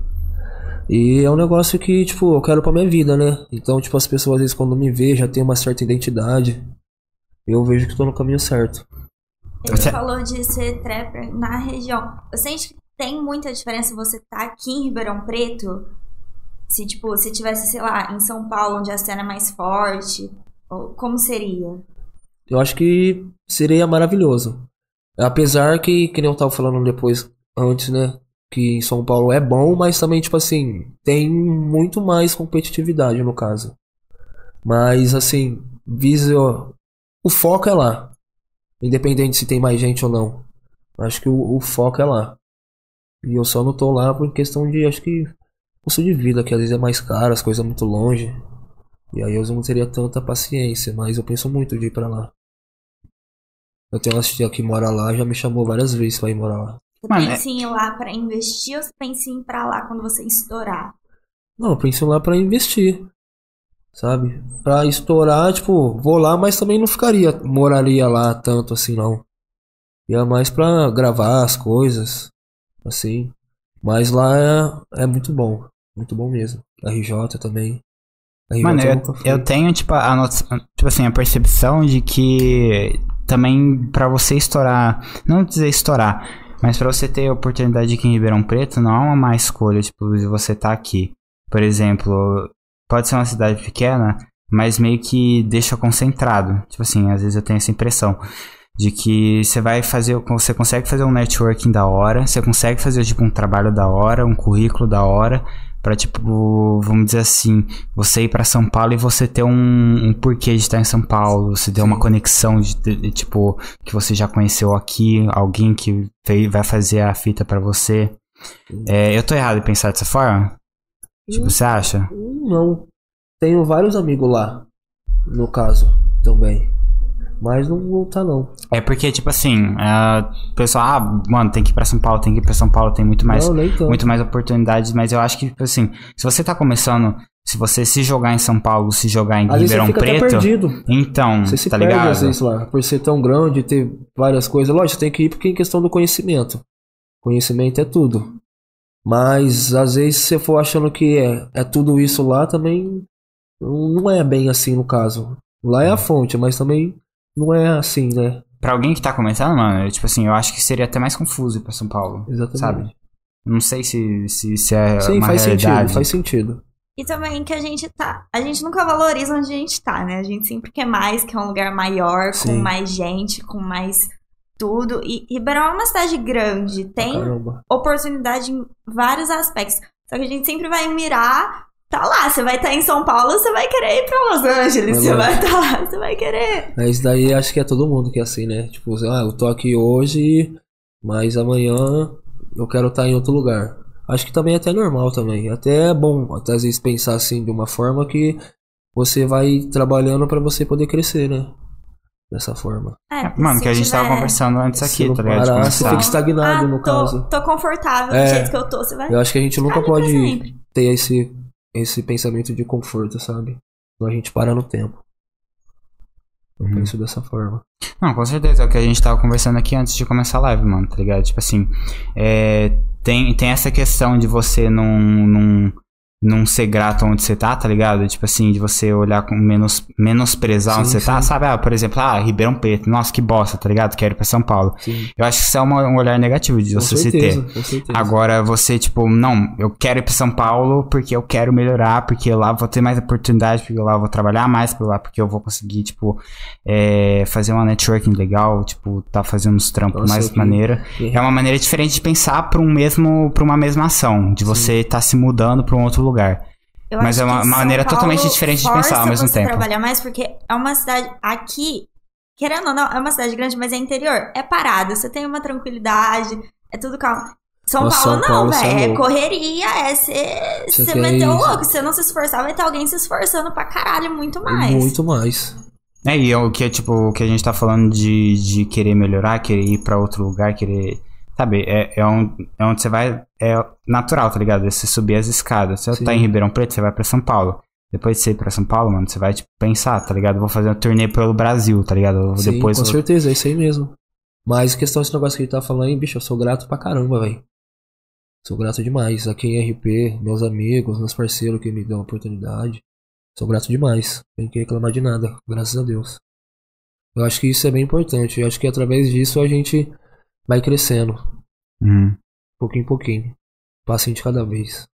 E é um negócio que, tipo, eu quero pra minha vida, né? Então, tipo, as pessoas às vezes quando me vê já tem uma certa identidade. Eu vejo que tô no caminho certo. Ele Você- falou de ser trapper na região. Você sente que tem muita diferença você tá aqui em Ribeirão Preto? Se, tipo, se tivesse, sei lá, em São Paulo, onde a cena é mais forte? Como seria? Eu acho que seria maravilhoso. Apesar que, que nem eu tava falando depois, antes, né? Que em São Paulo é bom, mas também, tipo assim, tem muito mais competitividade no caso. Mas, assim, viso. O foco é lá. Independente se tem mais gente ou não. Acho que o, o foco é lá. E eu só não tô lá por questão de, acho que, custo de vida, que às vezes é mais caro, as coisas muito longe. E aí eu não teria tanta paciência, mas eu penso muito de ir pra lá. Eu tenho uma tia que mora lá, já me chamou várias vezes pra ir morar lá. Você Mano, pensa em ir lá pra investir ou você pensa em ir pra lá quando você estourar? Não, eu penso lá pra investir. Sabe? Pra estourar, tipo, vou lá, mas também não ficaria, moraria lá tanto assim não. Ia mais pra gravar as coisas, assim. Mas lá é, é muito bom. Muito bom mesmo. RJ também. RJ Mano, eu, nunca fui. eu tenho, tipo, a noção, tipo assim, a percepção de que também pra você estourar, não dizer estourar, mas pra você ter a oportunidade aqui em Ribeirão Preto, não é uma má escolha, tipo, de você estar aqui. Por exemplo, pode ser uma cidade pequena, mas meio que deixa concentrado. Tipo assim, às vezes eu tenho essa impressão de que você vai fazer, você consegue fazer um networking da hora, você consegue fazer tipo um trabalho da hora, um currículo da hora, pra tipo, vamos dizer assim, você ir pra São Paulo e você ter um, um porquê de estar em São Paulo, você ter uma conexão de, de- de, tipo que você já conheceu aqui, alguém que veio, vai fazer a fita pra você. É, eu tô errado em pensar dessa forma? Tipo, você acha? Não. Tenho vários amigos lá, no caso, também. Mas não, não tá não. É porque, tipo assim, é, o pessoal, ah, mano, tem que ir pra São Paulo, tem que ir pra São Paulo, tem muito mais não, muito mais oportunidades, mas eu acho que, tipo assim, se você tá começando, se você se jogar em São Paulo, se jogar em Às vezes você Ribeirão fica Preto, perdido. então, Você se tá perde ligado? às vezes lá, por ser tão grande, ter várias coisas. Lógico, tem que ir porque é em questão do conhecimento. Conhecimento é tudo. Mas às vezes se você for achando que é, é tudo isso lá, também não não é bem assim no caso. Lá é a fonte, mas também não é assim, né? Pra alguém que tá começando, mano, eu, tipo assim, eu acho que seria até mais confuso ir pra São Paulo, Exatamente. sabe? Não sei se, se, se é Sim, uma faz realidade. sentido, faz sentido. E também que a gente tá. A gente nunca valoriza onde a gente tá, né? A gente sempre quer mais, quer um lugar maior, com Sim. mais gente, com mais tudo. E Ribeirão é uma cidade grande, tem Caramba. oportunidade em vários aspectos. Só que a gente sempre vai mirar. Tá lá, você vai estar em São Paulo, você vai querer ir pra Los Angeles, você vai estar lá, você vai querer. Mas daí acho que é todo mundo que é assim, né? Tipo, ah, eu tô aqui hoje, mas amanhã eu quero estar em outro lugar. Acho que também é até normal também. Até é bom, até às vezes, pensar assim de uma forma que você vai trabalhando pra você poder crescer, né? dessa forma. É, Mano, se que a gente tava tiver- conversando antes Se aqui, não tá ligado? Parar, começar. você fica estagnado ah, no tô, caso. Tô confortável É. do jeito que eu tô, você vai. Eu acho que a gente nunca pode ter esse, esse pensamento de conforto, sabe? Então a gente para no tempo. Eu Uhum. penso dessa forma. Não, com certeza. É o que a gente tava conversando aqui antes de começar a live, mano, tá ligado? Tipo assim, é, tem, tem essa questão de você não, não, não ser grato onde você tá, tá ligado? Tipo assim, de você olhar com menos, menosprezar onde Sim, você tá, sim. sabe? Ah, por exemplo, ah, Ribeirão Preto, nossa, que bosta, tá ligado? Quero ir pra São Paulo. Sim. Eu acho que isso é uma- um olhar negativo de Com você se certeza, ter. com certeza. Agora você, tipo, não, eu quero ir pra São Paulo porque eu quero melhorar, porque lá vou ter mais oportunidade, porque lá eu vou trabalhar mais, porque lá porque eu vou conseguir, tipo, é, fazer uma networking legal, tipo, tá fazendo uns trampos Nossa, mais que- maneira. que- É uma maneira diferente de pensar pra um mesmo, pra uma mesma ação, de você tá se mudando pra um outro lugar. Eu Mas acho é uma que São maneira Paulo totalmente diferente de pensar ao mesmo você tempo. trabalhar mais porque é uma cidade aqui, querendo ou não, é uma cidade grande, mas é interior. É parado, você tem uma tranquilidade, é tudo calmo. São Nossa, Paulo São não, Paulo, cê é velho. É correria, é você quer meter o louco. Se você não se esforçar, vai ter alguém se esforçando pra caralho muito mais. Muito mais. É, e é o que é tipo, o que a gente tá falando de, de querer melhorar, querer ir pra outro lugar, querer. Sabe, é, é, um, é onde você vai. É natural, tá ligado? É você subir as escadas. Se você tá em Ribeirão Preto, você vai pra São Paulo. Depois de você ir pra São Paulo, mano, você vai, tipo, pensar, tá ligado? Eu Vou fazer uma turnê pelo Brasil, tá ligado? Eu Sim, Depois com vou- certeza, é isso aí mesmo. Mas questão desse negócio que ele tá falando aí, bicho, eu sou grato pra caramba, velho. Sou grato demais. Aqui em RP, meus amigos, meus parceiros que me dão a oportunidade. Sou grato demais. Tem que reclamar de nada, graças a Deus. Eu acho que isso é bem importante. Eu acho que através disso a gente vai crescendo, Uhum. pouquinho em pouquinho. Passinho de cada vez.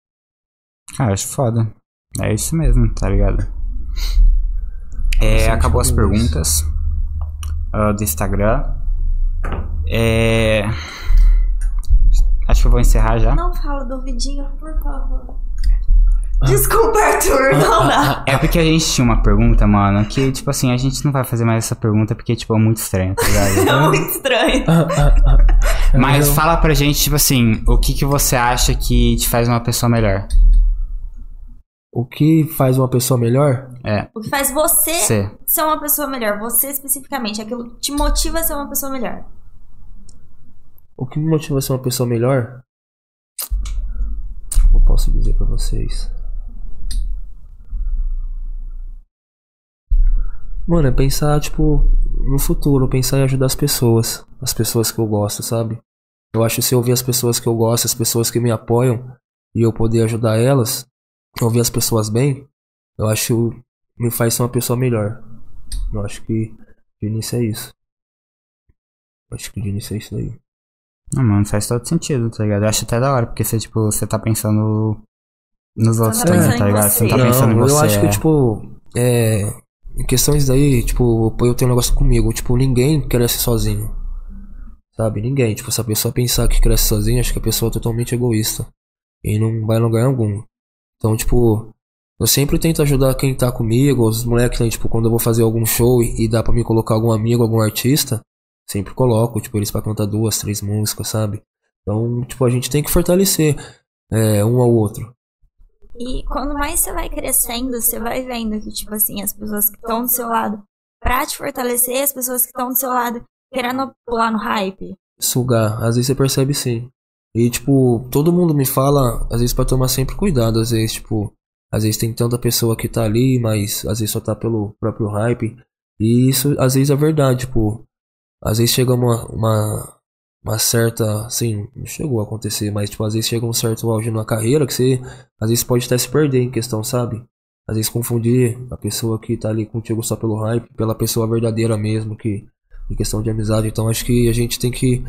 Cara, acho foda. É isso mesmo, tá ligado? É, acabou as perguntas ah, do Instagram. É. Acho que eu vou encerrar já. Não fala do vidinho, por favor. Desculpa, Arthur, não dá. É porque a gente tinha uma pergunta, mano, que, tipo assim, a gente não vai fazer mais essa pergunta porque, tipo, é muito estranho, tá ligado? É muito estranho. Mas Eu- fala pra gente, tipo assim, o que que você acha que te faz uma pessoa melhor? O que faz uma pessoa melhor? É, O que faz você ser uma pessoa melhor, você especificamente, aquilo que te motiva a ser uma pessoa melhor. O que me motiva a ser uma pessoa melhor? Como eu posso dizer pra vocês? Mano, é pensar, tipo, no futuro, pensar em ajudar as pessoas. As pessoas que eu gosto, sabe? Eu acho que se eu ouvir as pessoas que eu gosto, as pessoas que me apoiam, e eu poder ajudar elas, ouvir as pessoas bem, eu acho que me faz ser uma pessoa melhor. Eu acho que de início é isso. Eu acho que de início é isso daí. Não, mano, faz todo sentido, tá ligado? Eu acho até da hora, porque você, tipo, você tá pensando nos outros tá também, pensando tá ligado? Você não tá pensando em Não, você. eu acho que, é. tipo, é. Em questões daí, tipo, eu tenho um negócio comigo, tipo, ninguém cresce sozinho. Sabe? Ninguém. Tipo, se a pessoa pensar que cresce sozinho, acho que a pessoa é totalmente egoísta. E não vai lugar algum. Então, tipo, eu sempre tento ajudar quem tá comigo, os moleques, né, tipo, quando eu vou fazer algum show e, dá pra me colocar algum amigo, algum artista, sempre coloco, tipo, eles pra cantar duas, três músicas, sabe? Então, tipo, a gente tem que fortalecer é, um ao outro. E quando mais você vai crescendo, você vai vendo que, tipo assim, as pessoas que estão do seu lado pra te fortalecer, as pessoas que estão do seu lado querendo pular no hype. sugar. Às vezes você percebe sim. E, tipo, todo mundo me fala, às vezes pra tomar sempre cuidado. Às vezes, tipo, às vezes tem tanta pessoa que tá ali, mas às vezes só tá pelo próprio hype. E isso, às vezes, é verdade, tipo. Às vezes chega uma, uma, uma certa. Assim, não chegou a acontecer, mas, tipo, às vezes chega um certo auge na carreira que você, às vezes, pode até se perder em questão, sabe? Às vezes confundir a pessoa que tá ali contigo só pelo hype, pela pessoa verdadeira mesmo, que em questão de amizade. Então acho que a gente tem que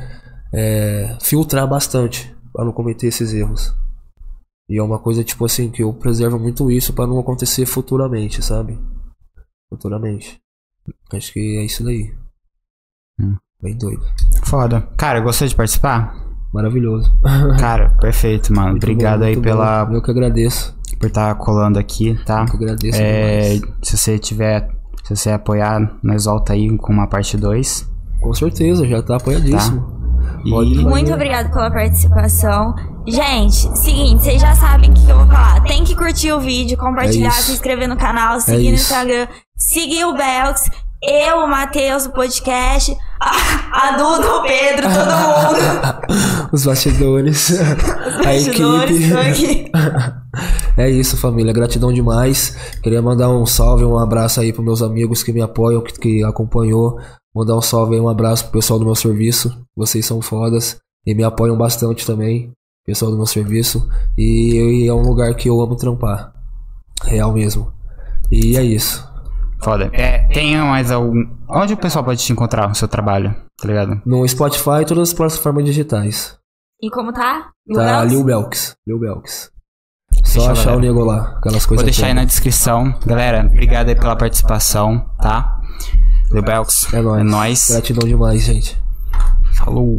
é, filtrar bastante para não cometer esses erros. E é uma coisa tipo assim que eu preservo muito isso para não acontecer futuramente, sabe? Futuramente. Acho que é isso daí. Bem doido. Foda. Cara, gostou de participar? Maravilhoso. Cara, perfeito, mano. Muito Obrigado bom, aí pela, bom. Eu que agradeço. por estar colando aqui, tá? Eu que agradeço. É, demais. se você tiver, se você apoiar, nós volta aí com uma parte 2. Com certeza, já tá apoiadíssimo. E- Pode ir. Muito obrigado pela participação. Gente, seguinte, vocês já sabem o que, eu vou falar. Tem que curtir o vídeo, compartilhar, É se inscrever no canal, seguir no isso. Instagram, seguir o Belks. Eu, o Matheus, o podcast, a, a Duda, o Pedro, todo mundo. Os bastidores. a Bastidores, equipe. tô aqui. É isso, família. Gratidão demais. Queria mandar um salve, um abraço aí pros meus amigos que me apoiam, que, que acompanhou. Mandar um salve aí, um abraço pro pessoal do meu serviço. Vocês são fodas. E me apoiam bastante também. Pessoal do meu serviço. E, e é um lugar que eu amo trampar. Real mesmo. E é isso. Foda. É, tem mais algum. Onde o pessoal pode te encontrar no seu trabalho? Tá ligado? No Spotify e todas as plataformas digitais. E como tá? Tá Belks? Lil Belks. Lil Belks. Só Fechou, achar o nego lá. Aquelas coisas Vou deixar aí na descrição. Galera, obrigado aí pela participação, tá? Lil Belks. É nóis. É nóis. Gratidão demais, gente. Falou.